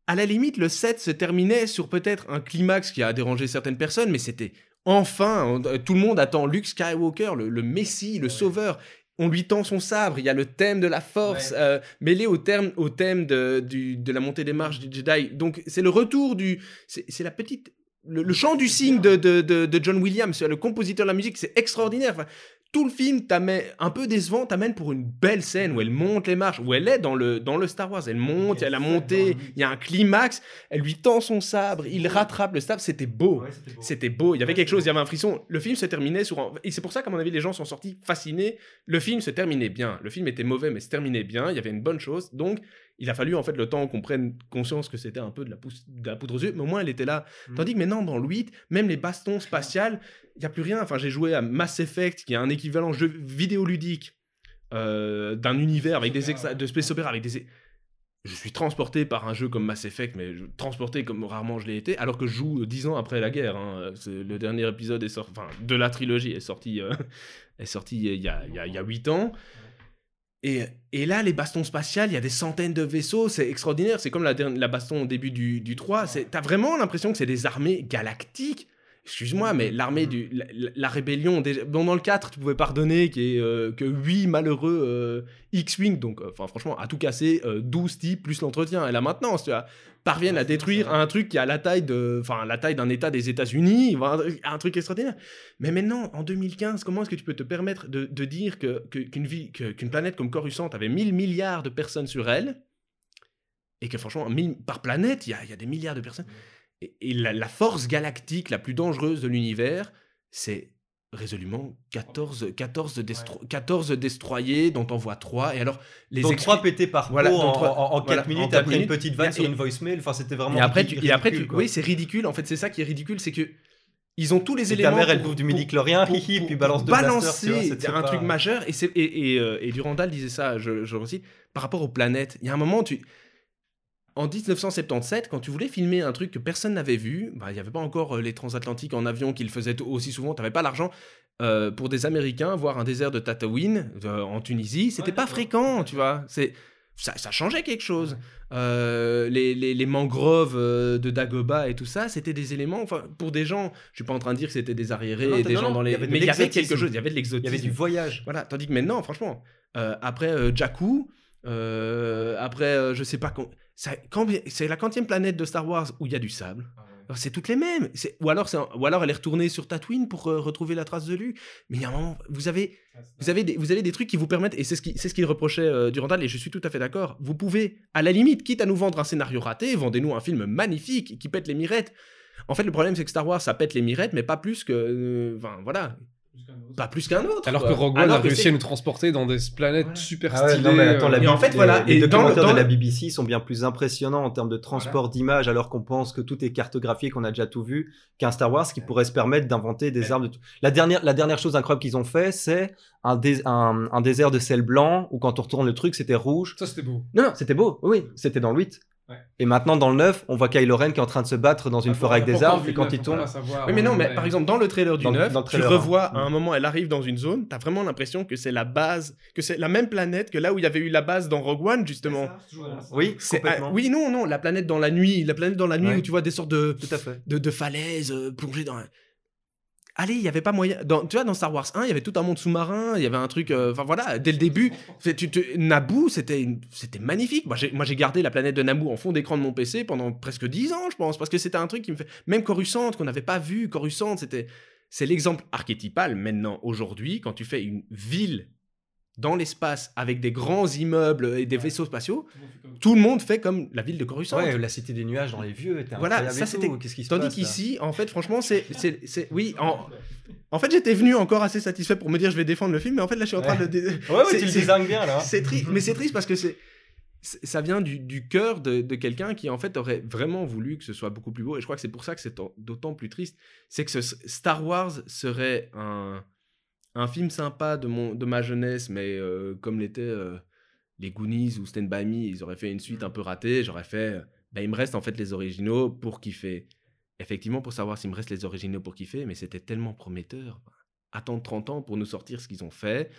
À la limite, le set se terminait sur peut-être un climax qui a dérangé certaines personnes, mais c'était enfin, tout le monde attend Luke Skywalker, le, le Messie, le sauveur on lui tend son sabre, il y a le thème de la force euh, mêlé au, thème, au thème de, de la montée des marches du Jedi. Donc c'est le retour du... C'est la petite... Le, chant du cygne de, de, de, John Williams, le compositeur de la musique, c'est extraordinaire. Enfin, tout le film t'amène un peu décevant, t'amène pour une belle scène où elle monte les marches, où elle est dans le, dans le Star Wars. Elle monte, elle a monté, il y a un climax, elle lui tend son sabre, il rattrape le sabre, c'était beau. c'était beau. il y avait quelque chose, il y avait un frisson. Le film se terminait sur un... Et c'est pour ça qu'à mon avis, les gens sont sortis fascinés. Le film se terminait bien. Le film était mauvais, mais se terminait bien, il y avait une bonne chose. Donc, il a fallu en fait le temps qu'on prenne conscience que c'était un peu de la, de la, poudre aux yeux, mais au moins elle était là. Mmh. Tandis que maintenant, dans le 8, même les bastons spatiales, il n'y a plus rien. Enfin, j'ai joué à Mass Effect, qui est un équivalent jeu vidéoludique euh, d'un univers avec des de space opera avec des je suis transporté par un jeu comme Mass Effect, mais transporté comme rarement je l'ai été, alors que je joue dix ans après la guerre. Hein. Le dernier épisode est sorti, enfin, de la trilogie est sorti, euh, *laughs* est sorti il y a, il y a, 8 ans. Et, et, là, les bastons spatiales, il y a des centaines de vaisseaux, c'est extraordinaire. C'est comme la, la baston au début du, du 3. T'as vraiment l'impression que c'est des armées galactiques excuse-moi, mais l'armée du. La, rébellion. bon, dans le 4, tu pouvais pardonner qu'il y ait euh, que 8 malheureux euh, X-Wing, donc, euh, enfin, franchement, à tout casser, 12 types plus l'entretien et la maintenance, tu vois, parviennent à détruire un truc qui a la taille de. Enfin, la taille d'un État des États-Unis, un, truc extraordinaire. Mais maintenant, en 2015, comment est-ce que tu peux te permettre de, dire qu'une que, qu'une planète comme Coruscant avait 1000 milliards de personnes sur elle et que franchement, par planète, il y, y a, des milliards de personnes? Et, la, force galactique la plus dangereuse de l'univers, c'est résolument 14, 14, 14 destroyers dont on voit 3 et alors les donc 3 pétés par voilà, en, 4 minutes après une petite vanne sur une voicemail enfin c'était vraiment et après tu, et après tu, oui c'est ridicule en fait c'est ça qui est ridicule c'est que ils ont tous les éléments. Ta mère, elle bouffe du midi chlorien, puis balance de balancer c'est un truc majeur. Et, et, et, euh, et, Durandal disait ça, je, je recite, par rapport aux planètes. Il y a un moment, tu, en 1977, quand tu voulais filmer un truc que personne n'avait vu, bah, il n'y avait pas encore euh, les transatlantiques en avion qui le faisaient aussi souvent, tu n'avais pas l'argent. Euh, pour des Américains, voir un désert de Tatooine euh, en Tunisie, c'était pas fréquent, tu vois. C'est ça, ça changeait quelque chose. Euh, les, les, les mangroves de Dagoba et tout ça, c'était des éléments, enfin, pour des gens, je suis pas en train de dire que c'était des arriérés Non, et des non, gens dans il les... mais il y avait quelque chose, il y avait de Il l'exotisme. y avait du voyage. Voilà, tandis que maintenant, franchement, après Jakku, euh, après, euh, je sais pas, quand, c'est la quantième planète de Star Wars où il y a du sable. Alors, C'est toutes les mêmes. Ou alors, ou alors elle est retournée sur Tatooine pour euh, retrouver la trace de Luke. Mais il y a un moment, vous avez, vous avez, des, vous avez des trucs qui vous permettent, et c'est ce qui- c'est ce qu'il reprochait euh, Durandal, et je suis tout à fait d'accord. Vous pouvez, à la limite, quitte à nous vendre un scénario raté, vendez-nous un film magnifique qui pète les mirettes. En fait, le problème, c'est que Star Wars, ça pète les mirettes, mais pas plus que. Enfin, voilà. Pas plus qu'un autre. Alors quoi. que Rogue One Alors a réussi à nous transporter dans des planètes super Ah ouais, stylées. non, mais attends, la euh, Et en fait, les- voilà, les et dans le- dans de la BBC sont bien plus impressionnants en termes de transport d'images, alors qu'on pense que tout est cartographié, qu'on a déjà tout vu, qu'un Star Wars qui pourrait se permettre d'inventer des armes de tout. La dernière, la dernière chose incroyable qu'ils ont fait, c'est un, un désert de sel blanc où quand on retourne le truc, c'était rouge. Ça, c'était beau. Non, non, c'était beau, oui, c'était dans le 8. Ouais. Et maintenant, dans le 9, on voit Kylo Ren qui est en train de se battre dans une Ah, forêt avec des arbres, et quand il tombe. savoir, Oui, mais non, mais par exemple, dans le trailer du Dans le- 9, dans tu revois hein. à un moment, elle arrive dans une zone, t'as vraiment l'impression que c'est la base, que c'est la même planète que là où il y avait eu la base dans Rogue One, justement. Oui, C'est- ah, oui, non, non, la planète dans la nuit, la planète dans la nuit Ouais. où tu vois des sortes de, Tout à fait. de, de falaises euh, plongées dans. un- Allez, il y avait pas moyen. Dans, tu vois, dans Star Wars 1, il y avait tout un monde sous-marin, il y avait un truc. euh, Enfin voilà, dès le début, Naboo, c'était magnifique. Moi, j'ai gardé la planète de Naboo en fond d'écran de mon PC pendant presque 10 ans, je pense, parce que c'était un truc qui me fait. Même Coruscant, qu'on n'avait pas vu, Coruscant, c'était. C'est l'exemple archétypal maintenant, aujourd'hui, quand tu fais une ville dans l'espace avec des grands immeubles et des vaisseaux spatiaux, tout le monde fait comme la ville de Coruscant. Ouais, la cité des nuages dans les vieux était Voilà, ça, c'était- tout. Qu'est-ce qui se Tandis qu'ici, en fait, franchement, c'est, c'est, c'est- oui, en, *laughs* en fait, j'étais venu encore assez satisfait pour me dire je vais défendre le film, mais en fait, là, je suis en train Ouais. de, dé- Ouais, ouais, tu le désingues bien là. c'est triste, mais c'est triste parce que c'est, ça vient du, du cœur de, de quelqu'un qui, en fait, aurait vraiment voulu que ce soit beaucoup plus beau, et je crois que c'est pour ça que c'est d'autant plus triste, c'est que ce Star Wars serait un, un film sympa de, mon, de ma jeunesse, mais euh, comme l'était euh, les Goonies ou Stand By Me, ils auraient fait une suite un peu ratée, j'aurais fait, euh, bah, il me reste en fait les originaux pour kiffer. Effectivement, pour savoir s'il me reste les originaux pour kiffer, mais c'était tellement prometteur. Attendre 30 ans pour nous sortir ce qu'ils ont fait,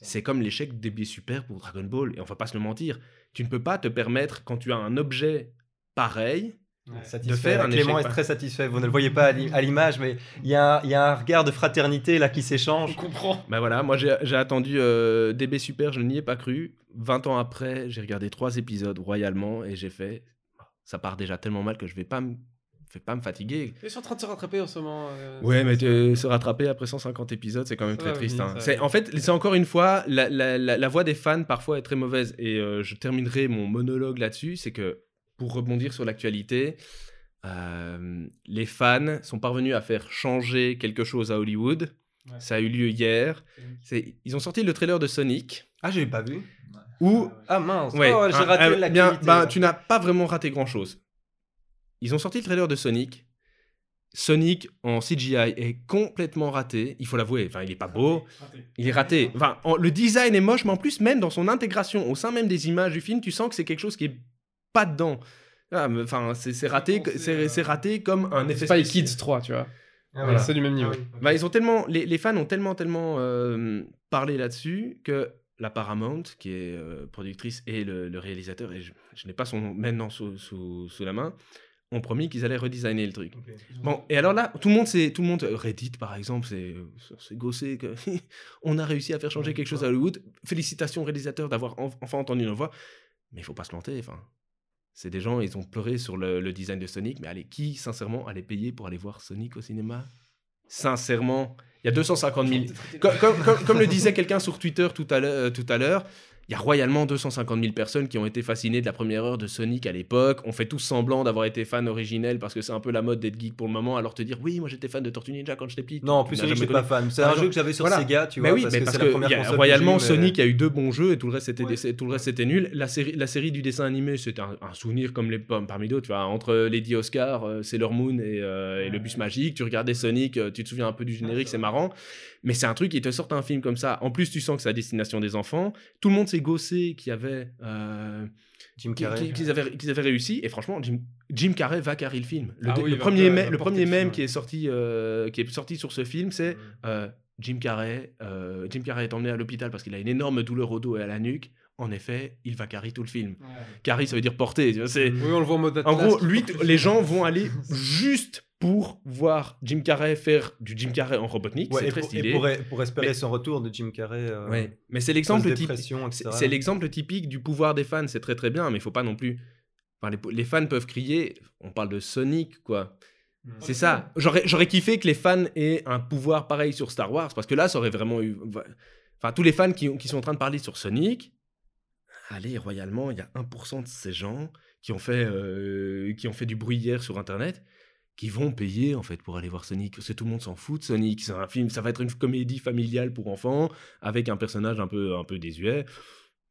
c'est comme l'échec des biais super pour Dragon Ball. Et on va pas se le mentir, tu ne peux pas te permettre, quand tu as un objet pareil. De faire un Clément échec est très satisfait. Vous ne le voyez pas à l'i- à l'image, mais il y, a un- il y a un regard de fraternité là qui s'échange. Je comprends. Ben voilà, moi j'ai attendu euh, DB Super, je n'y ai pas cru. 20 ans après, j'ai regardé trois épisodes royalement et j'ai fait. Ça part déjà tellement mal que je vais pas me, vais pas me fatiguer. Ils sont en train de se rattraper en ce moment. euh, Ouais, mais se rattraper après 150 épisodes, c'est quand même Ça très triste. venir, hein. C'est- En fait, c'est encore une fois, la, la- la- la voix des fans parfois est très mauvaise. Et euh, je terminerai mon monologue là-dessus. C'est que, pour rebondir sur l'actualité, euh, les fans sont parvenus à faire changer quelque chose à Hollywood. Ouais. Ça a eu lieu hier. Ils ont sorti le trailer de Sonic. Ah, je l'ai pas vu. Où Ah mince. Ouais, oh, j'ai un- raté un- la bien, ben, tu n'as pas vraiment raté grand chose. Ils ont sorti le trailer de Sonic. Sonic en CGI est complètement raté, il faut l'avouer. Enfin, il est pas beau, il est raté. Enfin, en- le design est moche, mais en plus, même dans son intégration, au sein même des images du film, tu sens que c'est quelque chose qui est pas dedans. Ah, mais, Enfin, c'est c'est raté, c'est euh, raté comme un effet Spy. Kids 3, tu vois. Ah, voilà. C'est du même niveau. Ah oui. Bah, ils ont tellement, les, les fans ont tellement, tellement euh, parlé là-dessus que la Paramount, qui est euh, productrice et le, le réalisateur, et je, je n'ai pas son nom maintenant sous, sous, sous la main, ont promis qu'ils allaient redesigner le truc. Bon, et alors là, tout le monde, c'est tout le monde, Reddit par exemple, c'est c'est gossé que *laughs* on a réussi à faire changer quelque chose à Hollywood. Félicitations au réalisateur d'avoir en- enfin entendu nos voix, mais il faut pas se planter. Enfin, c'est des gens, ils ont pleuré sur le, le design de Sonic, mais allez, qui sincèrement allait payer pour aller voir Sonic au cinéma? Sincèrement, il y a 250 000. Comme, comme- comme- comme le disait quelqu'un sur Twitter tout à l'heure, il y a royalement 250 000 personnes qui ont été fascinées de la première heure de Sonic à l'époque. On fait tous semblant d'avoir été fan originel parce que c'est un peu la mode d'être geek pour le moment. Alors te dire, oui, moi j'étais fan de Tortue Ninja quand j'étais petit. Non, en plus Sonic, suis pas fan. C'est un jeu que j'avais sur voilà. Sega, tu Mais vois, oui, parce mais que parce la que première y a- royalement mais- Sonic, il y a eu deux bons jeux et tout le reste c'était Ouais. des- tout le reste c'était nul. La série, la série du dessin animé, c'était un, un souvenir comme les pommes parmi d'autres. Tu vois, entre Lady Oscar, euh, Sailor Moon et, euh, et le bus magique, tu regardais Sonic, euh, tu te souviens un peu du générique, c'est marrant. Mais c'est un truc qui te sort un film comme ça. En plus, tu sens que c'est à destination des enfants. Tout le monde s'est gossé qu'il y avait. euh, Jim Carrey. qu'ils avaient, réussi. Et franchement, Jim, Jim Carrey va carrer le film. Le, Ah oui, le premier, le film, qui est sorti, euh, qui est sorti sur ce film, c'est euh, Jim Carrey. euh, Jim Carrey est emmené à l'hôpital parce qu'il a une énorme douleur au dos et à la nuque. en effet, il va carry tout le film. Carry, ça veut dire porter. c'est- Oui, on le voit en mode En gros, lui, les gens vont *laughs* aller juste pour voir Jim Carrey faire du Jim Carrey en Robotnik. Ouais, c'est très stylé. et pour, pour espérer Mais- son retour de Jim Carrey. euh, Ouais. Mais c'est l'exemple typique. C'est l'exemple typique du pouvoir des fans, c'est très très bien, mais il faut pas non plus. Enfin, les, les fans peuvent crier, on parle de Sonic, quoi. C'est ça. J'aurais j'aurais kiffé que les fans aient un pouvoir pareil sur Star Wars, parce que là, ça aurait vraiment eu. Enfin, tous les fans qui, qui sont en train de parler sur Sonic, allez, royalement, il y a 1% de ces gens qui ont, fait, euh, qui ont fait du bruit hier sur Internet qui vont payer en fait pour aller voir Sonic. Parce que tout le monde s'en fout de Sonic. C'est un film ça va être une comédie familiale pour enfants avec un personnage un peu un peu désuet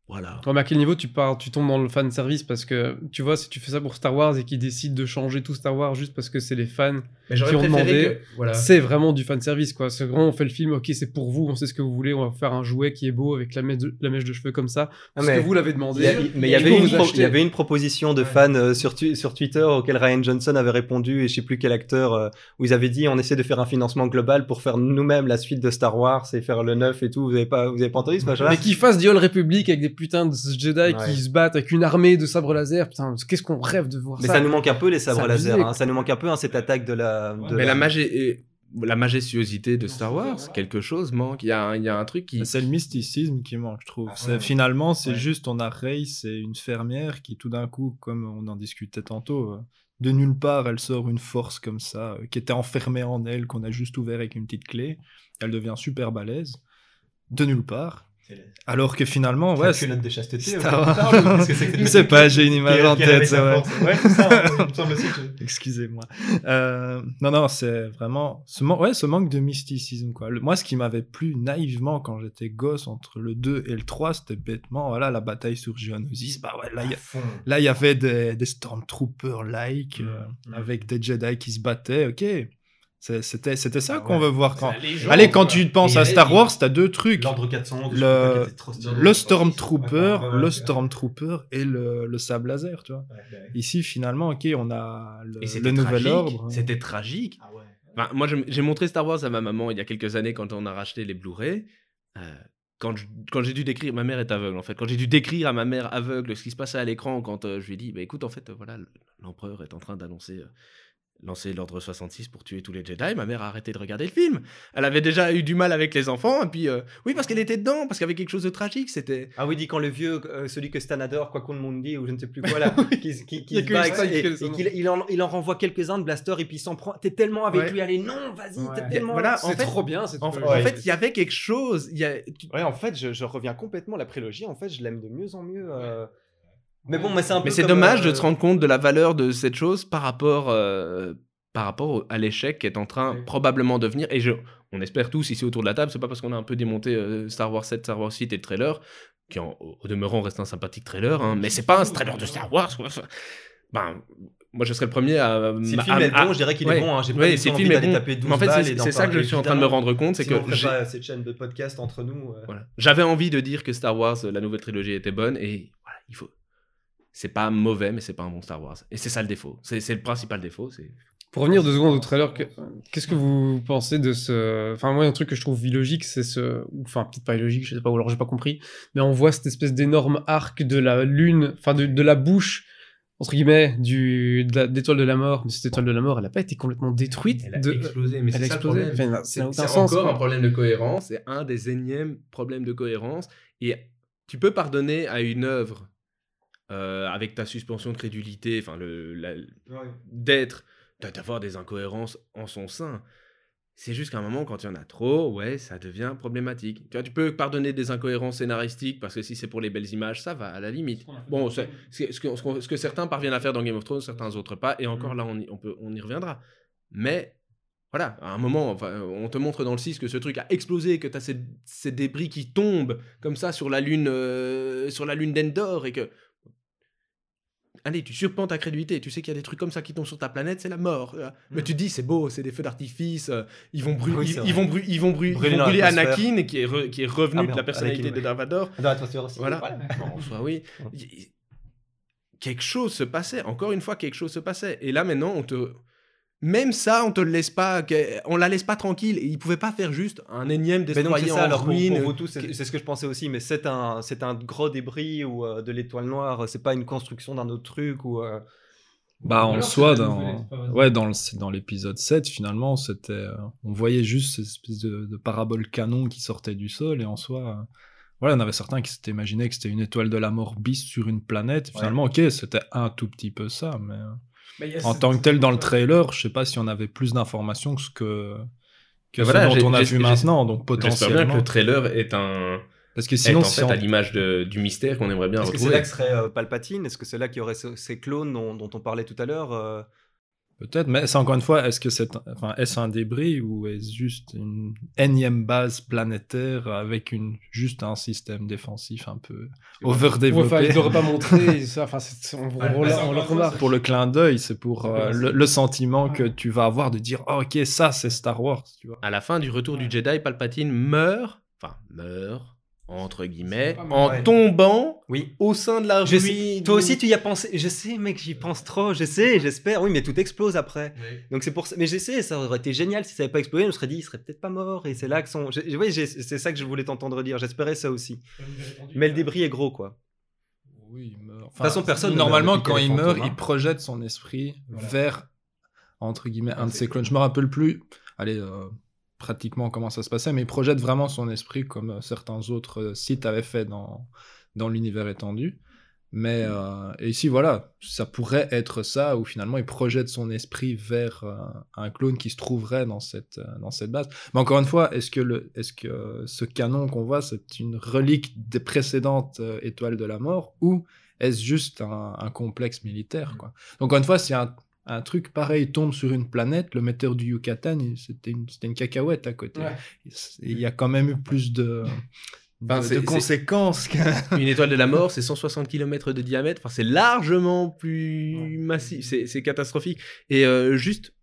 voilà Ouais, mais à quel niveau tu pars, tu tombes dans le fan service parce que tu vois si tu fais ça pour Star Wars et qu'ils décident de changer tout Star Wars juste parce que c'est les fans, mais qui ont demandé, que voilà c'est vraiment du fan service quoi. C'est vraiment on fait le film, ok c'est pour vous, on sait ce que vous voulez, on va faire un jouet qui est beau avec la mèche de, la mèche de cheveux comme ça, Ah, parce mais que vous l'avez demandé. a- mais il y, avait une pro- y avait une proposition de Ouais. fans euh, sur, tu- sur Twitter auquel Ryan Johnson avait répondu et je sais plus quel acteur euh, où ils avaient dit on essaie de faire un financement global pour faire nous-mêmes la suite de Star Wars et faire le neuf et tout. Vous avez pas vous avez pas entendu ce machin Mais qu'ils fassent The Old Republic avec des putains de Jedi Ouais. qui se battent avec une armée de sabres laser, putain, qu'est-ce qu'on rêve de voir Mais ça. ça nous manque un peu les sabres Ça laser. hein. Ça nous manque un peu hein, cette attaque de la. de mais la, la- magé- et- la majestuosité de Star Wars quelque chose manque il y a un, il y a un truc qui C'est le mysticisme qui manque, je trouve. Ah, ouais. Finalement, c'est Ouais. juste, on a Rey, c'est une fermière qui, tout d'un coup, comme on en discutait tantôt, euh, de nulle part, elle sort une force comme ça, euh, qui était enfermée en elle, qu'on a juste ouvert avec une petite clé. Elle devient super balèze, de nulle part. Alors que finalement, ouais, c'est- de chasteté. Star Wars. je sais pas, j'ai une image en tête. Ouais, ça. il me semble aussi que- Excusez-moi. Euh, non, non, c'est vraiment ce, man- ouais, ce manque de mysticisme. Quoi. Le- moi, ce qui m'avait plu naïvement quand j'étais gosse entre le 2 et le 3, c'était bêtement voilà, la bataille sur Geonosis. Bah ouais, là, il y, avait des, des Stormtroopers-like euh, Mm. avec des Jedi qui se battaient. Ok, c'était c'était ça Ah qu'on ouais. veut voir. Quand... légende, Allez, quand quoi. tu penses à Star Wars, t'as deux trucs. L'ordre 411. Le- Le Stormtrooper, ouais, ouais, le. Stormtrooper et le, le sable laser, tu vois. Ici, finalement, ok, on a le, Et le nouvel tragique, ordre. C'était tragique. Ah moi, j'ai montré Star Wars à ma maman il y a quelques années quand on a racheté les Blu-ray. Euh, quand j'ai dû décrire, ma mère est aveugle en fait. Quand j'ai dû décrire à ma mère aveugle ce qui se passait à l'écran, quand euh, je lui ai dit, bah, écoute, en fait, euh, voilà, l'empereur est en train d'annoncer. Lancer l'ordre 66 pour tuer tous les Jedi, ma mère a arrêté de regarder le film. Elle avait déjà eu du mal avec les enfants, et puis euh, oui, parce qu'elle était dedans, parce qu'il y avait quelque chose de tragique, c'était... Ah oui, dit quand le vieux, euh, celui que Stan adore, quoi qu'on le monde dit, ou je ne sais plus quoi là, *laughs* qui, qui, qui se bat ça, et, qu'il- il, en, il en renvoie quelques-uns de blaster et puis il s'en prend. T'es tellement avec Ouais. lui, allez, non, vas-y, Ouais. t'es tellement. Voilà, en C'est fait- trop bien cette En, fait, il y avait quelque chose. Il y a, tu- Ouais, en fait, je, je reviens complètement la prélogie. En fait, je l'aime de mieux en mieux. euh. Mais bon, mais c'est un peu. Mais c'est dommage euh, de se rendre compte de la valeur de cette chose par rapport, euh, par rapport à l'échec qui est en train Ouais. probablement de venir. Et je, on espère tous ici autour de la table, c'est pas parce qu'on a un peu démonté euh, Star Wars 7, Star Wars 8 et le trailer, qui en- au demeurant reste un sympathique trailer, hein, mais c'est pas un trailer de Star Wars. quoi. Ben, moi, je serais le premier à. Si le à- film est à- bon, je dirais qu'il ouais. est bon. Hein. J'ai pas Ouais, si le film est bon. taper 12 Mais en fait, balles c'est ça que je suis en train de me rendre compte, c'est on que j'ai- pas cette chaîne de podcast entre nous. euh. Voilà. J'avais envie de dire que Star Wars, euh, la nouvelle trilogie, était bonne, et voilà, il faut. C'est pas mauvais, mais c'est pas un bon Star Wars. Et c'est ça le défaut. C'est c'est le principal défaut. C'est Pour revenir deux secondes au trailer, que- qu'est-ce que vous pensez de ce. Enfin, moi, un truc que je trouve illogique, c'est ce. Enfin, peut-être pas illogique, je sais pas, ou alors j'ai pas compris, mais on voit cette espèce d'énorme arc de la lune, enfin, de, de la bouche, entre guillemets, du, d'étoile de la mort. Mais cette étoile de la mort, elle a pas été complètement détruite. de... explosé, mais Elle a explosé. Enfin, ça C'est n'a encore quoi. un problème de cohérence. C'est un des énièmes problèmes de cohérence. Et tu peux pardonner à une œuvre euh, avec ta suspension de crédulité, enfin le, la- d'être, d'a- d'avoir des incohérences en son sein. C'est juste qu'à un moment, quand il y en a trop, ouais, ça devient problématique. Tu vois, tu peux pardonner des incohérences scénaristiques parce que si c'est pour les belles images, ça va à la limite. Bon, c'est- c'est- ce que, ce qu'on- ce que certains parviennent à faire dans Game of Thrones, certains autres pas, et encore là, on y, on peut, on y reviendra. Mais voilà, à un moment, enfin, on te montre dans le 6 que ce truc a explosé, que tu as ces, ces débris qui tombent comme ça sur la lune, euh, sur la lune d'Endor, et que allez, tu surpends ta crédulité, tu sais qu'il y a des trucs comme ça qui tombent sur ta planète, c'est la mort. Mais Mm. tu dis, c'est beau, c'est des feux d'artifice, euh, ils vont, brûler Oui, ils, vont, ils vont, ils vont brûler. Anakin, qui est, re- qui est revenu Ah, de la personnalité Anakin, de Vader. Dans l'atmosphère aussi. Voilà. En soi, oui. Y- Quelque chose se passait, encore une fois, quelque chose se passait. Et là, maintenant, on te. Même ça, on te le laisse pas, on la laisse pas tranquille. Et ils pouvaient pas faire juste un énième destroyer en alors ruine. pour vous tous, c'est ce que je pensais aussi, mais c'est un, c'est un gros débris ou euh, de l'étoile noire, c'est pas une construction d'un autre truc ou. euh, Bah, en Alors, soi, dans, ouais, dans, le- dans l'épisode 7, finalement, c'était, euh, on voyait juste cette espèce de, de parabole canon qui sortait du sol, et en soi, euh, voilà, on avait certains qui s'étaient imaginé que c'était une étoile de la mort bis sur une planète. Finalement, ok, c'était un tout petit peu ça, mais Mais il y a en tant que tel, dans le trailer, je sais pas si on avait plus d'informations que ce que, que ce dont on a vu maintenant, donc J'espère bien que potentiellement. le trailer est un, Parce que est sinon, en si fait on- à l'image du mystère qu'on aimerait bien Est-ce que c'est retrouver. là que serait euh, Palpatine? Est-ce que c'est là qu'il y aurait ce- ces clones dont, dont on parlait tout à l'heure euh, Peut-être, mais c'est encore une fois, est-ce que c'est, enfin, est-ce un débris ou est-ce juste une énième base planétaire avec une, juste un système défensif un peu Ouais, overdéveloppé? ils n'auraient pas montré *laughs* ça. Enfin, c'est- on, Ouais, on, le- on remarque. Pour le clin d'œil, c'est pour euh, Ouais, le, sentiment que tu vas avoir de dire, oh, ok, ça c'est Star Wars, tu vois. À la fin du retour du Jedi, Palpatine meurt, enfin meurt entre guillemets, en tombant Oui. au sein de la Je ruine. sais- toi aussi, tu y as pensé. Je sais, mec, j'y pense trop. Je sais, j'espère. Oui, mais tout explose après. Donc c'est pour ça. Mais j'essaie, ça aurait été génial si ça n'avait pas explosé. Je me serais dit, il serait peut-être pas mort. Et c'est là que son. j'ai- Oui, c'est ça que je voulais t'entendre dire. J'espérais ça aussi. Mais le débris est gros, quoi. Oui, il meurt. De toute façon, personne ne Normalement, quand il meurt, il projette son esprit Voilà. vers, entre guillemets, un de c'est ses clones. Je me rappelle plus, allez, euh, pratiquement comment ça se passait, mais il projette vraiment son esprit comme euh, certains autres euh, sites avaient fait dans, dans l'univers étendu. Mais euh, et ici, voilà, ça pourrait être ça, où finalement il projette son esprit vers euh, un clone qui se trouverait dans cette, euh, dans cette base. Mais encore une fois, est-ce que, le, est-ce que ce canon qu'on voit, c'est une relique des précédentes étoiles de la mort, ou est-ce juste un, un complexe militaire quoi? Donc encore une fois, si un, un truc pareil tombe sur une planète, le metteur du Yucatan, c'était une, cacahuète à côté. Ouais. Il y a quand même eu plus de, Enfin, de- c'est- de c'est- conséquences. que- *laughs* Une étoile de la mort, c'est 160 km de diamètre. Enfin, c'est largement plus massif. C'est, catastrophique. Et euh, juste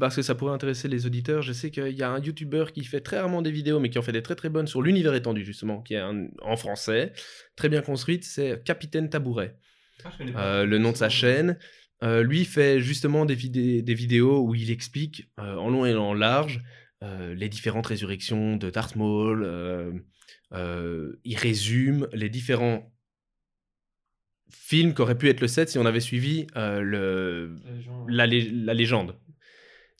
parce que ça pourrait intéresser les auditeurs, je sais qu'il y a un YouTuber qui fait très rarement des vidéos, mais qui en fait des très très bonnes sur l'univers étendu justement, qui est un- en français, très bien construite. C'est Capitaine Tabouret. Euh, le nom de sa chaîne. Euh, lui fait justement des, vidé- des vidéos où il explique euh, en long et en large euh, les différentes résurrections de Darth Maul. il résume les différents films qu'aurait pu être le 7 si on avait suivi le, la, lé- la légende.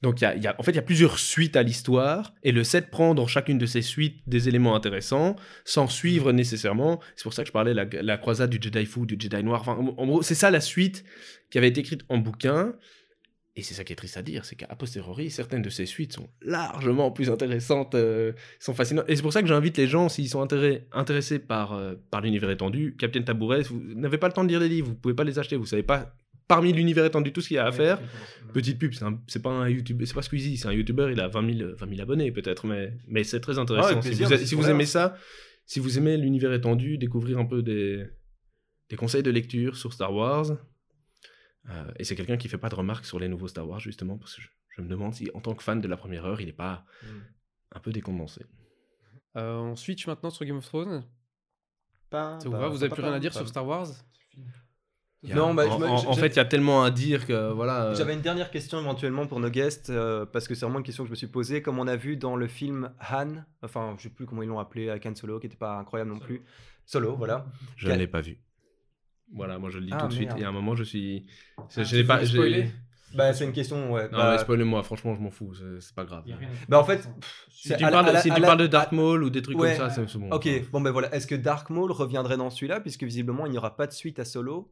Donc, y a, y a- en fait, il y a plusieurs suites à l'histoire, et le 7 prend dans chacune de ces suites des éléments intéressants, sans suivre nécessairement. C'est pour ça que je parlais la, la croisade du Jedi Fou, du Jedi Noir. Enfin, en, gros, c'est ça la suite qui avait été écrite en bouquin. Et c'est ça qui est triste à dire, c'est qu'à posteriori, certaines de ces suites sont largement plus intéressantes, euh, sont fascinantes. Et c'est pour ça que j'invite les gens, s'ils sont intéressés par, euh, par l'univers étendu, Captain Tabouret, vous n'avez pas le temps de lire les livres, vous pouvez pas les acheter, vous savez pas, parmi l'univers étendu, tout ce qu'il y a à faire. Petite pub, c'est pas un YouTuber, c'est pas Squeezie, c'est un YouTuber, il a 20 000, 20 000 abonnés peut-être, mais, mais c'est très intéressant. Ah, si vous, si aimez ça, si vous aimez l'univers étendu, découvrir un peu des, des conseils de lecture sur Star Wars. Euh, et c'est quelqu'un qui fait pas de remarques sur les nouveaux Star Wars, justement, parce que je, je me demande si, en tant que fan de la première heure, il n'est pas un peu décondensé. Euh, on switch maintenant sur Game of Thrones. Pas- Ça vous va Vous avez pas- plus pas- rien à dire pas- sur Star Wars? A- Non, bah, en, fait, il y a tellement à dire que voilà. euh, J'avais une dernière question éventuellement pour nos guests, euh, parce que c'est vraiment une question que je me suis posée. Comme on a vu dans le film Han, enfin, je sais plus comment ils l'ont appelé, avec Han Solo, qui n'était pas incroyable non plus. Solo, voilà. je ne l'ai pas vu. Voilà, moi je le dis Ah, tout de suite. Et à un moment, je suis. je- Ah, je veux pas. Bah, c'est une question, ouais. Non, bah, mais spoilez-moi, franchement, je m'en fous, c'est c'est pas grave. bah, en fait, Si tu parles, à la- si à tu la- parles de Dark Maul ou des trucs Ouais. comme ça, c'est c'est bon. Ok, bon ben voilà. Est-ce que Dark Maul reviendrait dans celui-là, puisque visiblement il n'y aura pas de suite à Solo?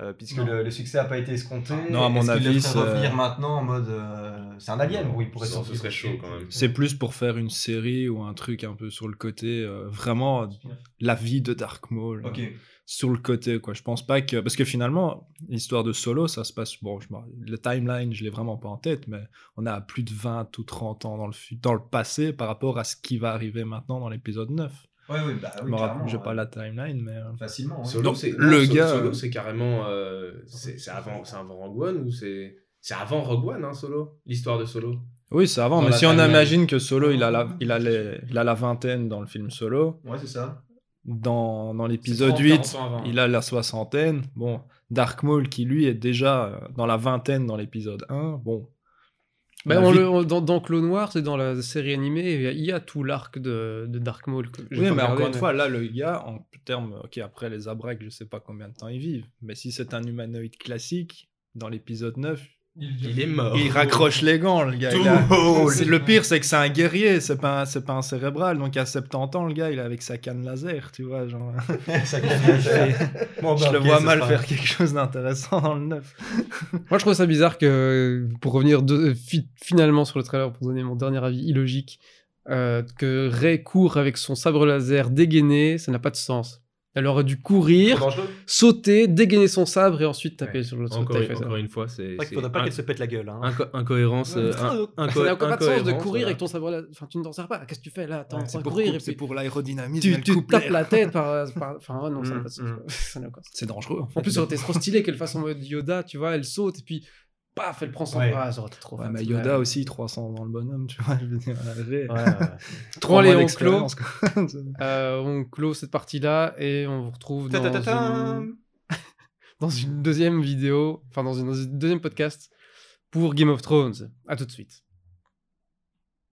Euh, puisque le, le succès n'a pas été escompté. Non, à mon avis, c'est- revenir maintenant en mode. euh, c'est un alien, oui, il pourrait Ça, sortir. ce serait chaud quand même. C'est plus pour faire une série ou un truc un peu sur le côté, euh, vraiment la vie de Dark Maul. Ok. euh, sur le côté, quoi. Je pense pas que. Parce que finalement, l'histoire de Solo, ça se passe. Bon, je le timeline, je l'ai vraiment pas en tête, mais on a plus de 20 ou 30 ans dans le, dans le passé par rapport à ce qui va arriver maintenant dans l'épisode 9. Ouais, oui, bah je oui. me rappelle, pas la timeline, mais. euh, Facilement. ouais. Solo, Donc, c'est- le non, gars, Solo, euh, c'est carrément. euh, c'est c'est avant, c'est avant Rogue One ou c'est. C'est avant Rogue One, hein, Solo L'histoire de Solo? Oui, c'est avant, Dans mais si on imagine que Solo, il a, la, il, a les- il a la vingtaine dans le film Solo, Ouais, c'est ça. dans, dans l'épisode 30, 8, 40 ans avant. il a la soixantaine. Bon, Dark Maul, qui lui est déjà euh, dans la vingtaine dans l'épisode 1, bon, Bah, on le- on- dans, dans Clone Wars et dans la série animée, il y a- il y a tout l'arc de, de Dark Maul. Oui, mais regardé, encore une mais- fois, là, le gars, en termes, ok, après les Abraques, je sais pas combien de temps ils vivent, mais si c'est un humanoïde classique, dans l'épisode 9, Il est mort. il raccroche les gants, le gars. a- C'est- Le pire, c'est que c'est un guerrier, c'est pas, un- c'est pas un cérébral. Donc à 70 ans, le gars, il est avec sa canne laser, tu vois. Genre... *laughs* Ça je Bon, bah, le vois mal faire quelque chose d'intéressant dans le 9. *laughs* Moi, je trouve ça bizarre que, pour revenir de- finalement sur le trailer, pour donner mon dernier avis illogique, euh, que Rey court avec son sabre laser dégainé, ça n'a pas de sens. Elle aurait dû courir, sauter, dégainer son sabre et ensuite taper Ouais. sur le sur Encore, une- encore une fois, c'est. C'est vrai qu'il c'est faudrait pas qu'elle se pète la gueule. Hein. inco- incohérence. euh, Ça un- n'a pas de sens de courir avec ton sabre. Enfin, tu ne t'en sers pas. Qu'est-ce que tu fais là? T'es en train de courir c'est pour l'aérodynamisme. tu, tu tapes la tête par. par- Enfin, non, ça n'a Mm, pas de sens. n'a. C'est dangereux. En plus, ça aurait été trop stylé qu'elle fasse en mode Yoda, tu vois, elle saute et puis paf, elle prend son Ouais. bras. Ça aurait été trop Ouais, mais Yoda aussi, 300 dans le bonhomme, tu vois. Je veux dire, Ouais, *laughs* allez, on quoi. *laughs* Euh, on clôt cette partie-là et on vous retrouve dans une, *laughs* dans une deuxième vidéo, enfin dans, une, dans un deuxième podcast pour Game of Thrones. À tout de suite.